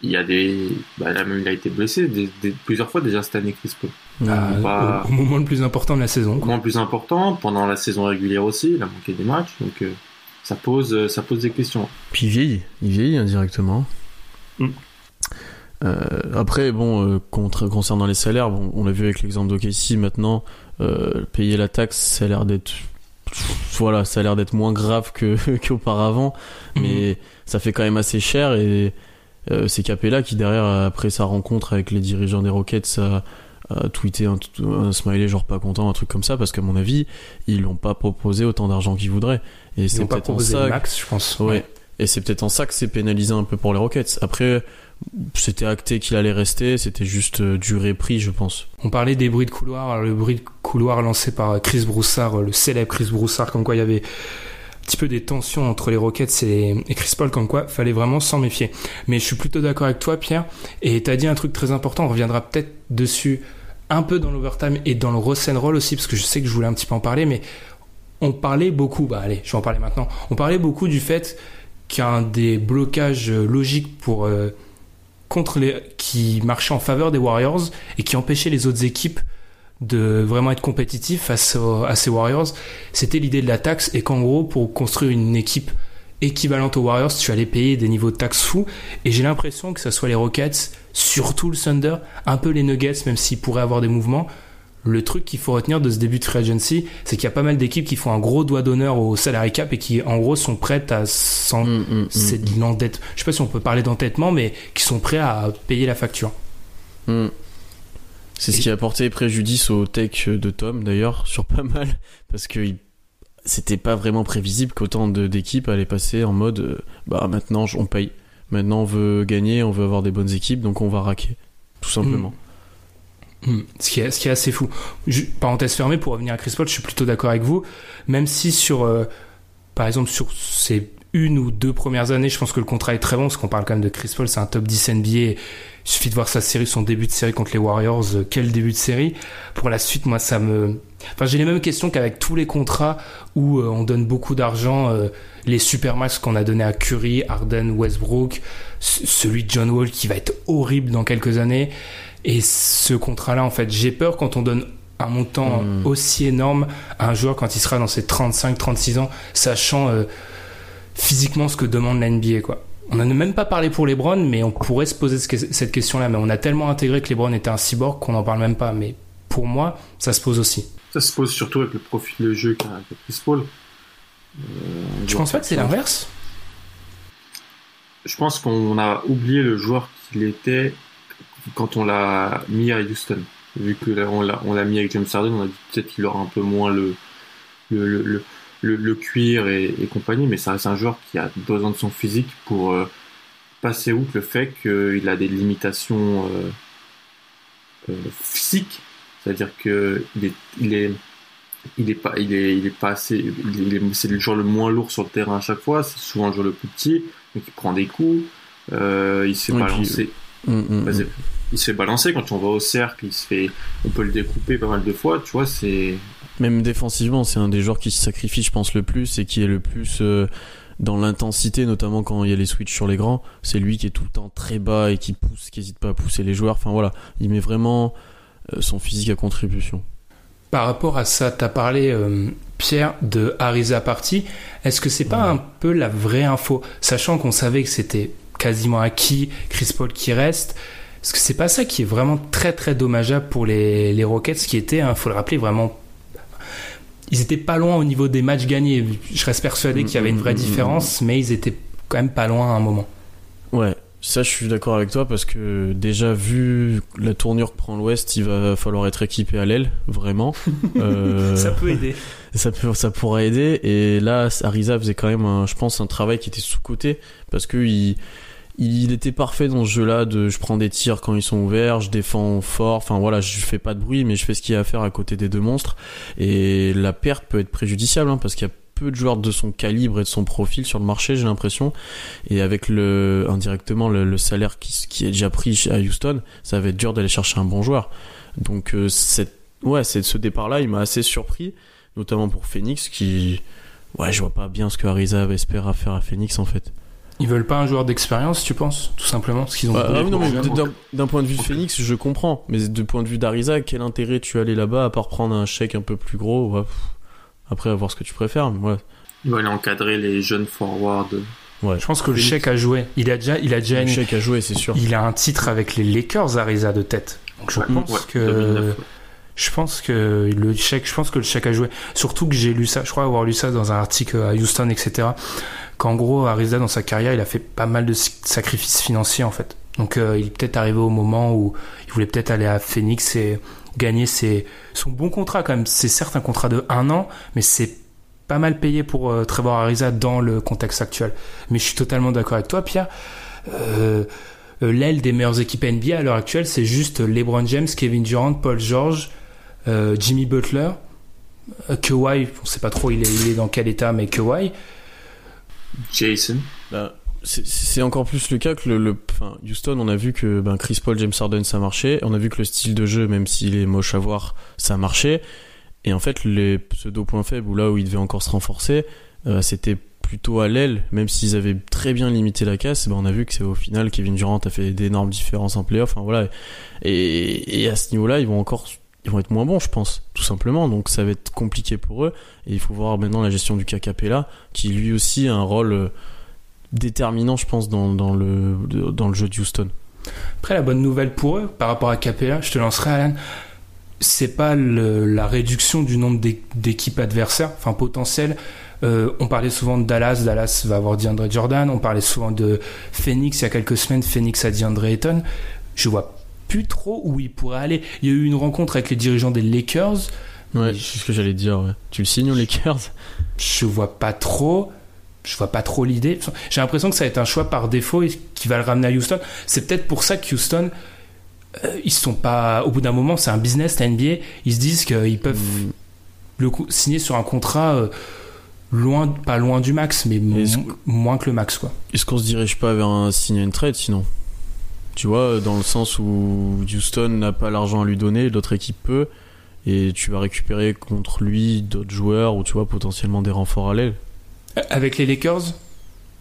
il y a des. Bah, là même, il a été blessé des- des- plusieurs fois déjà cette année, Chris Paul. Ah, pas- au, au moment le plus important de la saison. quoi. Moins plus important, pendant la saison régulière aussi, il a manqué des matchs, donc euh, ça, pose, ça pose des questions. Puis il vieillit, il vieillit indirectement. Mm. Euh, après, bon, euh, contre- concernant les salaires, bon, on l'a vu avec l'exemple d'OKC maintenant, euh, payer la taxe, ça a l'air d'être, voilà, ça a l'air d'être moins grave que qu'auparavant, mais ça fait quand même assez cher et euh, c'est Capella qui derrière après sa rencontre avec les dirigeants des Rockets a, a tweeté un, un smiley genre pas content, un truc comme ça, parce qu'à mon avis, ils l'ont pas proposé autant d'argent qu'ils voudraient. Et Ils c'est n'ont pas peut-être en proposé ça max, je pense. Ouais. Et c'est peut-être en ça que c'est pénalisé un peu pour les Rockets. Après, c'était acté qu'il allait rester, c'était juste euh, durée prix, je pense. On parlait des bruits de couloir, le bruit de couloir lancé par Chris Broussard, le célèbre Chris Broussard, comme quoi il y avait un petit peu des tensions entre les Rockets et, Chris Paul, comme quoi fallait vraiment s'en méfier. Mais je suis plutôt d'accord avec toi, Pierre, et t'as dit un truc très important, on reviendra peut-être dessus un peu dans l'overtime et dans le Ross Roll aussi, parce que je sais que je voulais un petit peu en parler, mais on parlait beaucoup, bah allez, je vais en parler maintenant, on parlait beaucoup du fait qu'un des blocages logiques pour euh, contre les qui marchait en faveur des Warriors et qui empêchait les autres équipes de vraiment être compétitifs face à ces Warriors, c'était l'idée de la taxe et qu'en gros pour construire une équipe équivalente aux Warriors, tu allais payer des niveaux de taxes fous. Et j'ai l'impression que ce soit les Rockets, surtout le Thunder, un peu les Nuggets même s'ils pourraient avoir des mouvements, le truc qu'il faut retenir de ce début de free agency, c'est qu'il y a pas mal d'équipes qui font un gros doigt d'honneur au salary cap et qui, en gros, sont prêtes à s'en... Mm, mm, mm. C'est de l'endette. Je sais pas si on peut parler d'endettement, mais qui sont prêts à payer la facture. Mm. C'est ce qui a porté préjudice au tech de Tom d'ailleurs sur pas mal parce que il- c'était pas vraiment prévisible qu'autant d'équipes allaient passer en mode euh, bah maintenant on paye, maintenant on veut gagner, on veut avoir des bonnes équipes donc on va raquer tout simplement. Hmm. Ce, qui est, assez fou. Parenthèse fermée, pour revenir à Chris Paul, je suis plutôt d'accord avec vous. Même si sur, euh, par exemple, sur ces une ou deux premières années, je pense que le contrat est très bon, parce qu'on parle quand même de Chris Paul, c'est un top 10 NBA. Il suffit de voir sa série, son début de série contre les Warriors. euh, Quel début de série. Pour la suite, moi, ça me... Enfin, j'ai les mêmes questions qu'avec tous les contrats où euh, on donne beaucoup d'argent. les super matchs qu'on a donné à Curry, Harden, Westbrook, celui de John Wall qui va être horrible dans quelques années. Et ce contrat-là, en fait, j'ai peur quand on donne un montant Mm. aussi énorme à un joueur quand il sera dans ses 35-36 ans, sachant euh, physiquement ce que demande la NBA, quoi. On n'a même pas parlé pour LeBron, mais on pourrait se poser ce que- cette question-là. Mais on a tellement intégré que LeBron était un cyborg qu'on n'en parle même pas. Mais pour moi, ça se pose aussi. Ça se pose surtout avec le profil de jeu qu'a qu'a Chris Paul. Euh, Tu penses pas que c'est l'inverse? Je pense qu'on a oublié le joueur qu'il était quand on l'a mis à Houston. Vu que là, on l'a on l'a mis avec James Harden, on a dit peut-être qu'il aura un peu moins le le, le, le, cuir et, et compagnie, mais ça reste un joueur qui a besoin de son physique pour euh, passer outre le fait qu'il a des limitations euh, euh, physiques, c'est-à-dire que il est, il est il est pas il est il est pas assez il est, c'est le joueur le moins lourd sur le terrain à chaque fois. C'est souvent le joueur le plus petit mais qui prend des coups euh, il se fait Ouais, Mm, mm, mm. il se fait balancer quand on va au cercle il se fait on peut le découper pas mal de fois tu vois c'est Même défensivement, c'est un des joueurs qui se sacrifie, je pense, le plus et qui est le plus euh, dans l'intensité, notamment quand il y a les switches sur les grands. C'est lui qui est tout le temps très bas et qui pousse, qui hésite pas à pousser les joueurs. Enfin voilà, il met vraiment euh, son physique à contribution. Par rapport à ça, t'as parlé, euh, Pierre, de Ariza Party. Est-ce que c'est pas un peu la vraie info? Sachant qu'on savait que c'était quasiment acquis, Chris Paul qui reste. Est-ce que c'est pas ça qui est vraiment très très dommageable pour les, les Rockets qui étaient, il faut le rappeler, vraiment. Ils étaient pas loin au niveau des matchs gagnés. Je reste persuadé qu'il y avait une vraie différence, mais ils étaient quand même pas loin à un moment. Ouais, ça je suis d'accord avec toi parce que déjà vu la tournure que prend l'Ouest, il va falloir être équipé à l'aile, vraiment. Euh, Ça peut aider. ça peut ça pourrait aider et là Ariza faisait quand même un, je pense un travail qui était sous côté parce que il il était parfait dans ce jeu-là de je prends des tirs quand ils sont ouverts, je défends fort, enfin voilà, je fais pas de bruit mais je fais ce qu'il y a à faire à côté des deux monstres et la perte peut être préjudiciable hein, parce qu'il y a peu de joueurs de son calibre et de son profil sur le marché, j'ai l'impression. Et avec le indirectement le, salaire qui, est déjà pris à Houston, ça va être dur d'aller chercher un bon joueur. Donc euh, cette ouais, ce départ-là, il m'a assez surpris, notamment pour Phoenix qui ouais, je vois pas bien ce que Ariza espère faire à Phoenix en fait. Ils veulent pas un joueur d'expérience, tu penses Tout simplement Parce qu'ils ont Ah, beaucoup ah non, mais d'un- point de vue de Phoenix, je comprends. Mais du point de vue d'Ariza, quel intérêt tu allais là-bas à part prendre un chèque un peu plus gros ouais. Après, à voir ce que tu préfères. Mais ouais. il va aller encadrer les jeunes forwards ouais. Je pense que le chèque a joué. Il a déjà, il a déjà, Le une- chèque à jouer, c'est sûr. il a un titre avec les Lakers, Ariza de tête. Donc je Ouais, pense ouais, que, 2009, ouais. je pense que le chèque, je pense que le chèque a joué. Surtout que j'ai lu ça, je crois avoir lu ça dans un article à Houston, etc. Qu'en gros, Ariza dans sa carrière, il a fait pas mal de sacrifices financiers en fait. Donc euh, il est peut-être arrivé au moment où il voulait peut-être aller à Phoenix et gagner ses, son bon contrat quand même. C'est certes un contrat de un an, mais c'est pas mal payé pour euh, Trevor Ariza dans le contexte actuel. Mais je suis totalement d'accord avec toi, Pierre. Euh, l'aile des meilleures équipes NBA à l'heure actuelle, c'est juste LeBron James, Kevin Durant, Paul George, Jimmy Butler, Kawhi, on sait pas trop il est, il est dans quel état, mais Kawhi. Jason. Bah, c'est- encore plus le cas que le, le- enfin, Houston, on a vu que ben, Chris Paul, James Harden, ça marchait. On a vu que le style de jeu, même s'il est moche à voir, ça marchait. Et en fait, les pseudo points faibles, ou là où il devait encore se renforcer, euh, c'était plutôt à l'aile. Même s'ils avaient très bien limité la casse, ben, on a vu que c'est au final Kevin Durant a fait d'énormes différences en playoff. Enfin voilà. Et, et à ce niveau-là, ils vont encore, vont être moins bons, je pense, tout simplement. Donc ça va être compliqué pour eux. Et il faut voir maintenant la gestion du KKP qui lui aussi a un rôle euh, déterminant, je pense, dans, le, dans le jeu de Houston. Après, la bonne nouvelle pour eux, par rapport à Capella, je te lancerai, Alan, c'est pas la réduction du nombre d'é- d'équipes adversaires, enfin potentielles. Euh, on parlait souvent de Dallas, Dallas va avoir DeAndre Jordan. On parlait souvent de Phoenix il y a quelques semaines, Phoenix a DeAndre Ayton. Je vois plus trop où il pourrait aller. Il y a eu une rencontre avec les dirigeants des Lakers. Ouais, c'est ce que j'allais dire. Ouais. Tu le signes aux Lakers? Je vois pas trop. Je vois pas trop l'idée. J'ai l'impression que ça va être un choix par défaut et qui va le ramener à Houston. C'est peut-être pour ça que Houston, euh, ils sont pas. Au bout d'un moment, c'est un business, la NBA. Ils se disent qu'ils peuvent Mm. le coup- signer sur un contrat euh, loin, pas loin du max, mais moins que le max, quoi. Est-ce qu'on se dirige pas vers un sign and trade sinon? Tu vois, dans le sens où Houston n'a pas l'argent à lui donner, l'autre équipe peut, et tu vas récupérer contre lui d'autres joueurs ou tu vois potentiellement des renforts à l'aile. Euh, Avec les Lakers,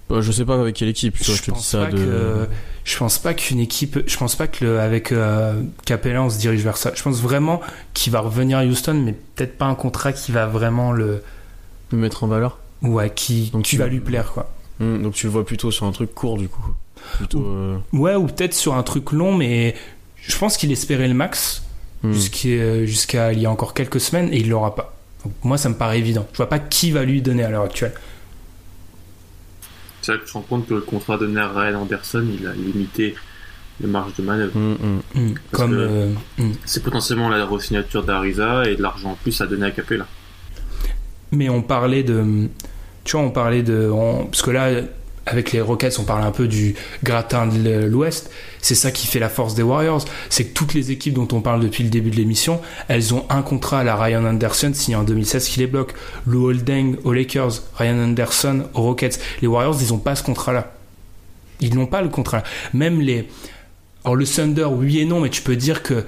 Bah, je sais pas avec quelle équipe, tu vois, je je te dis pense ça pas de. que je pense pas qu'une équipe je pense pas que le, avec euh, Capella on se dirige vers ça je pense vraiment qu'il va revenir à Houston mais peut-être pas un contrat qui va vraiment le le mettre en valeur. ouais qui, Donc qui tu- va lui plaire quoi Hmm, donc tu le vois plutôt sur un truc court du coup. Plutôt. euh, ouais ou peut-être sur un truc long mais je pense qu'il espérait le max hmm. jusqu'à jusqu'à il y a encore quelques semaines et il l'aura pas Donc, moi ça me paraît évident je vois pas qui va lui donner à l'heure actuelle C'est là que tu te rends compte que le contrat à Ryan Anderson, il a limité les marges de manœuvre. Hmm, hmm. Comme euh. C'est potentiellement la resignature d'Ariza et de l'argent en plus à donner à Capella. Mais on parlait de. Tu vois, on parlait de. on- parce que là, avec les Rockets, on parle un peu du gratin de l'Ouest. C'est ça qui fait la force des Warriors. C'est que toutes les équipes dont on parle depuis le début de l'émission, elles ont un contrat à la Ryan Anderson signé en 2016 qui les bloque. Lou Holding aux Lakers, Ryan Anderson aux Rockets. Les Warriors, ils ont pas ce contrat-là. Ils n'ont pas le contrat. Même les. Alors le Thunder, oui et non, mais tu peux dire que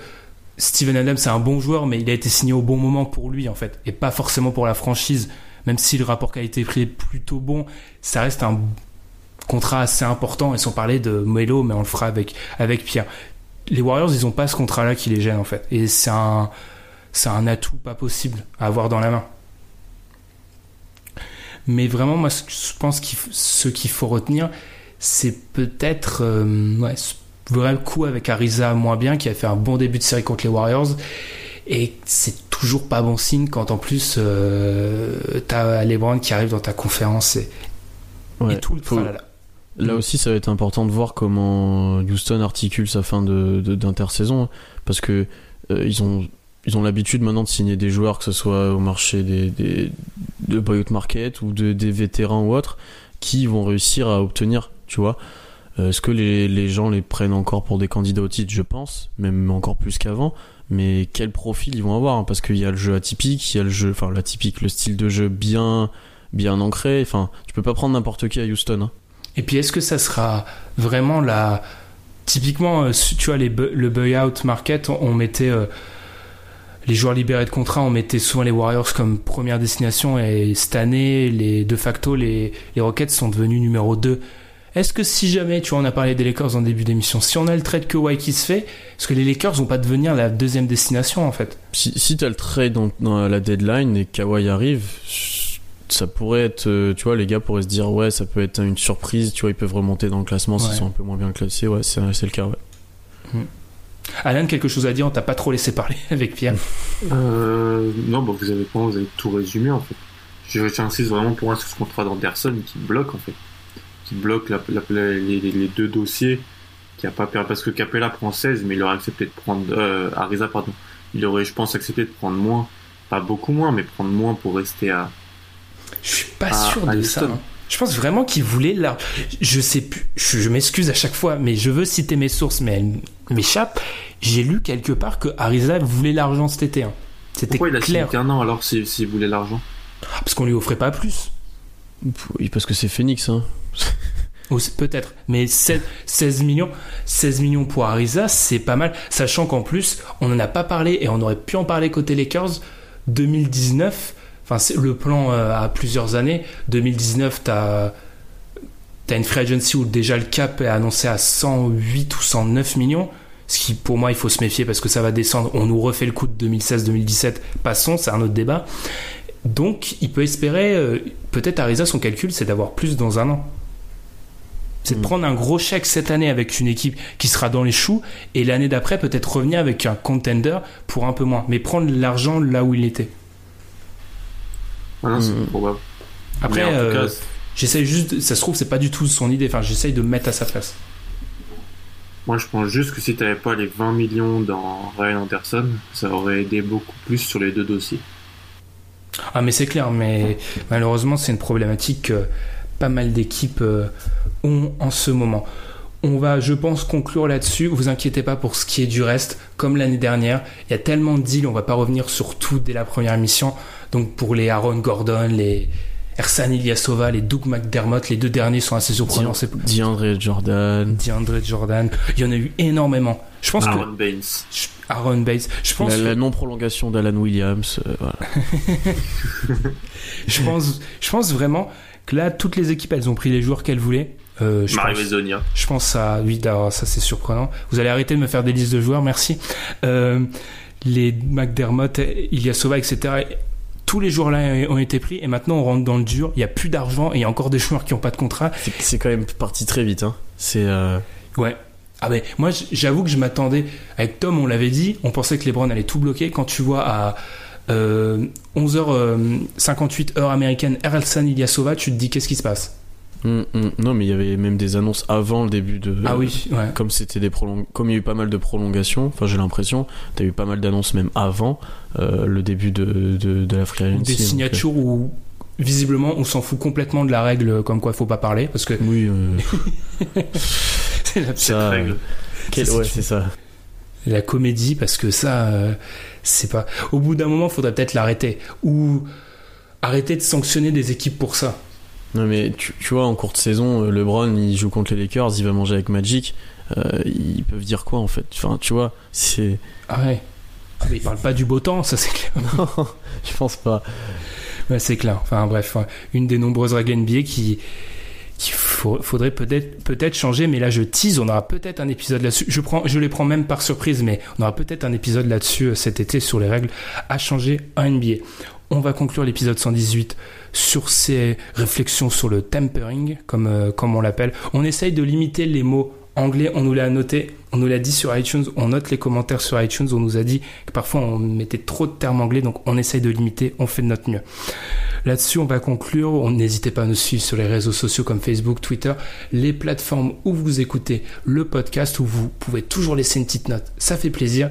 Steven Adams, c'est un bon joueur, mais il a été signé au bon moment pour lui, en fait, et pas forcément pour la franchise. Même si le rapport qualité-prix est plutôt bon, ça reste un contrat assez important. Et sans parler de Melo, mais on le fera avec, avec Pierre. Les Warriors, ils ont pas ce contrat-là qui les gêne, en fait. Et c'est un, c'est un atout pas possible à avoir dans la main. Mais vraiment, moi, ce que je pense qu'il faut- ce qu'il faut retenir, c'est peut-être euh, ouais, ce vrai coup avec Ariza moins bien, qui a fait un bon début de série contre les Warriors. Et c'est toujours pas bon signe quand en plus euh, t'as LeBron qui arrive dans ta conférence et, Ouais, et tout le faut- tralala. Là aussi, ça va être important de voir comment Houston articule sa fin de, de- d'intersaison, hein, parce que euh, ils ont ils ont l'habitude maintenant de signer des joueurs, que ce soit au marché des, des de buyout market ou de, des vétérans ou autres, qui vont réussir à obtenir, tu vois. Euh, Est-ce que les, les gens les prennent encore pour des candidats au titre? Je pense, même encore plus qu'avant. Mais quel profil ils vont avoir? Hein, Parce qu'il y a le jeu atypique, il y a le jeu, enfin l'atypique, le style de jeu bien bien ancré. Enfin, tu peux pas prendre n'importe qui à Houston. hein. Et puis est-ce que ça sera vraiment la... Typiquement, euh, tu vois, les bu- le buyout market, on, mettait... euh, les joueurs libérés de contrat, on mettait souvent les Warriors comme première destination et cette année, les, de facto, les, les Rockets sont devenus numéro 2. Est-ce que si jamais, tu vois, on a parlé des Lakers en début d'émission, si on a le trade Kawhi qui se fait, est-ce que les Lakers vont pas devenir la deuxième destination en fait? Si, si t'as le trade dans la deadline et Kawhi arrive, ça pourrait être, euh, tu vois, les gars pourraient se dire, ouais, ça peut être une surprise, tu vois, ils peuvent remonter dans le classement Ouais. s'ils sont un peu moins bien classés, ouais, c'est c'est le cas, ouais. Alan, quelque chose à dire? On t'a pas trop laissé parler avec Pierre. Euh, non, bah, vous avez pas, vous avez tout résumé en fait. Je j'insiste vraiment pour moi sur ce contrat d'Anderson qui bloque en fait, qui bloque la, la- la- les, les- les deux dossiers, qui a pas perdu parce que Capella prend 16, mais il aurait accepté de prendre euh, Ariza pardon, il aurait je pense accepté de prendre moins, pas beaucoup moins, mais prendre moins pour rester à. Je suis pas Ah, sûr à de Houston. ça. hein. Je pense vraiment qu'il voulait là. Je sais plus. Je, je m'excuse à chaque fois, mais je veux citer mes sources, mais elles m'échappent. J'ai lu quelque part que Ariza voulait l'argent cet été. hein. C'était Pourquoi il a signé clair. qu'un an alors s'il voulait l'argent? Ah, Parce qu'on lui offrait pas plus. Oui, parce que c'est Phoenix, hein. Peut-être. Mais 16, 16 millions, 16 millions pour Ariza, c'est pas mal. Sachant qu'en plus, on n'en a pas parlé et on aurait pu en parler côté Lakers. 2019, enfin, le plan euh, à plusieurs années. 2019, t'as. T'as une free agency où déjà le cap est annoncé à 108 ou 109 millions. Ce qui, pour moi, il faut se méfier parce que ça va descendre. On nous refait le coup de 2016-2017. Passons, c'est un autre débat. Donc, il peut espérer, euh, peut-être Ariza, son calcul, c'est d'avoir plus dans un an. C'est de Mm. prendre un gros chèque cette année avec une équipe qui sera dans les choux et l'année d'après peut-être revenir avec un contender pour un peu moins. Mais prendre l'argent là où il était. C'est probable. Après, en tout euh, cas, j'essaye juste, ça se trouve, c'est pas du tout son idée. Enfin, j'essaye de me mettre à sa place. moi je pense juste que si t'avais pas les 20 millions dans Ryan Anderson, ça aurait aidé beaucoup plus sur les deux dossiers. Ah, mais c'est clair, mais malheureusement, c'est une problématique que pas mal d'équipes euh, ont en ce moment. On va, je pense, conclure là-dessus. Vous inquiétez pas pour ce qui est du reste. Comme l'année dernière, il y a tellement de deals, on va pas revenir sur tout dès la première émission. Donc pour les Aaron Gordon, les Ersan Ilyasova, les Doug McDermott, les deux derniers sont assez surprenants. DeAndre Jordan. DeAndre Jordan. Il y en a eu énormément. Je pense Aaron Baines. je- Aaron Bates. Je pense La, que- la non-prolongation d'Alan Williams. euh, voilà. je pense, je pense vraiment que là, toutes les équipes, elles ont pris les joueurs qu'elles voulaient. Euh, je, Mario pense, je pense à oui, ça c'est surprenant. Vous allez arrêter de me faire des listes de joueurs, merci. Euh, les McDermott, Ilyasova, etc. Tous les joueurs-là ont été pris et maintenant on rentre dans le dur. Il y a plus d'argent et il y a encore des joueurs qui n'ont pas de contrat. C'est- quand même parti très vite. Hein. C'est. euh, Ouais. Ah ben moi j'avoue que je m'attendais avec Tom on l'avait dit on pensait que les Browns allaient tout bloquer quand tu vois à euh, 11h58 heure américaine Erelsan Ilyasova tu te dis qu'est-ce qui se passe? Hum, hum. Non, mais il y avait même des annonces avant le début de. ah oui ouais Comme c'était des prolong... comme il y a eu pas mal de prolongations, enfin j'ai l'impression, t'as eu pas mal d'annonces même avant euh, le début de, de, de la free agency. des donc, signatures où visiblement on s'en fout complètement de la règle comme quoi il faut pas parler parce que Oui, euh, c'est la, ça. règle. quel- ouais, c'est ça. la comédie parce que ça euh, c'est pas au bout d'un moment faudrait peut-être l'arrêter ou arrêter de sanctionner des équipes pour ça Non mais tu, tu vois en courte saison, euh, LeBron il joue contre les Lakers, il va manger avec Magic. euh, ils peuvent dire quoi en fait? Enfin tu vois, c'est. ah ouais ah, mais ils parlent pas du beau temps ça c'est clair Non, je pense pas. Ouais, c'est clair. Enfin bref, hein, une des nombreuses règles NBA qui qu'il faudrait peut-être peut-être changer, mais là je tease, on aura peut-être un épisode là-dessus. Je prends, je les prends même par surprise, mais on aura peut-être un épisode là-dessus euh, cet été sur les règles à changer en NBA. On va conclure l'épisode 118 sur ces réflexions sur le tempering, comme euh, comme on l'appelle. On essaye de limiter les mots anglais. On nous l'a noté, on nous l'a dit sur iTunes. On note les commentaires sur iTunes. On nous a dit que parfois on mettait trop de termes anglais, donc on essaye de limiter. On fait de notre mieux. Là-dessus, on va conclure. On- N'hésitez pas à nous suivre sur les réseaux sociaux comme Facebook, Twitter, les plateformes où vous écoutez le podcast, où vous pouvez toujours laisser une petite note. Ça fait plaisir.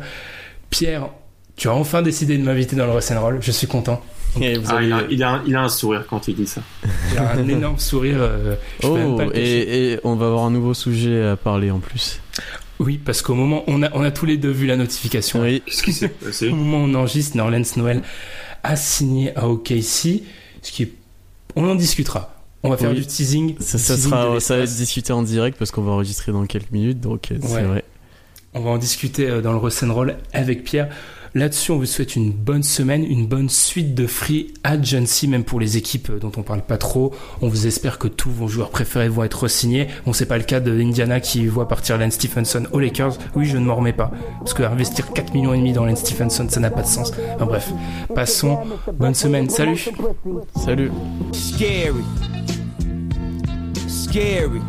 Pierre, tu as enfin décidé de m'inviter dans le Roll. Je suis content. Et vous Ah, avez- il, a, il, a un, il a un sourire quand il dit ça. J'ai un énorme sourire. euh, je peux même Oh, et, et on va avoir un nouveau sujet à parler en plus. Oui, parce qu'au moment, on a, on a tous les deux vu la notification. Oui, Qu'est-ce qui s'est passé Au moment où on enregistre, Norlens Noël a signé à OKC, ce qui est... On en discutera. On va faire Oui. du teasing. ça, ça teasing de sera, ça va être discuté en direct parce qu'on va enregistrer dans quelques minutes, donc euh, c'est vrai. On va en discuter euh, dans le Roll avec Pierre. Là-dessus, on vous souhaite une bonne semaine, une bonne suite de free agency, même pour les équipes dont on parle pas trop. On vous espère que tous vos joueurs préférés vont être signés. Bon, c'est pas le cas de Indiana qui voit partir Lance Stephenson aux Lakers. Oui, je ne m'en remets pas. Parce que investir 4 millions et demi dans Lance Stephenson, ça n'a pas de sens. Enfin, bref. Passons. Bonne semaine. Salut. Salut. Scary. Scary.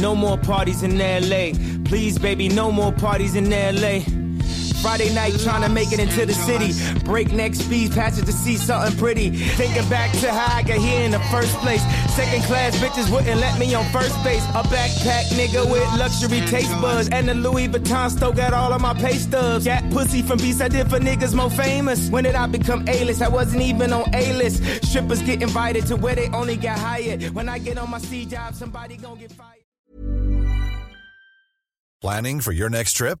No more parties in LA. Please, baby, no more parties in LA. Friday night trying to make it into the city. Breakneck speed, passage to see something pretty. Thinking back to how I got here in the first place. Second class bitches wouldn't let me on first base. A backpack nigga with luxury taste buds. And the Louis Vuitton still got all of my pay stubs. Got pussy from beats I did for niggas more famous. When did I become A-list? I wasn't even on A-list. Strippers get invited to where they only get hired. When I get on my C job, somebody gon' get fired. Planning for your next trip?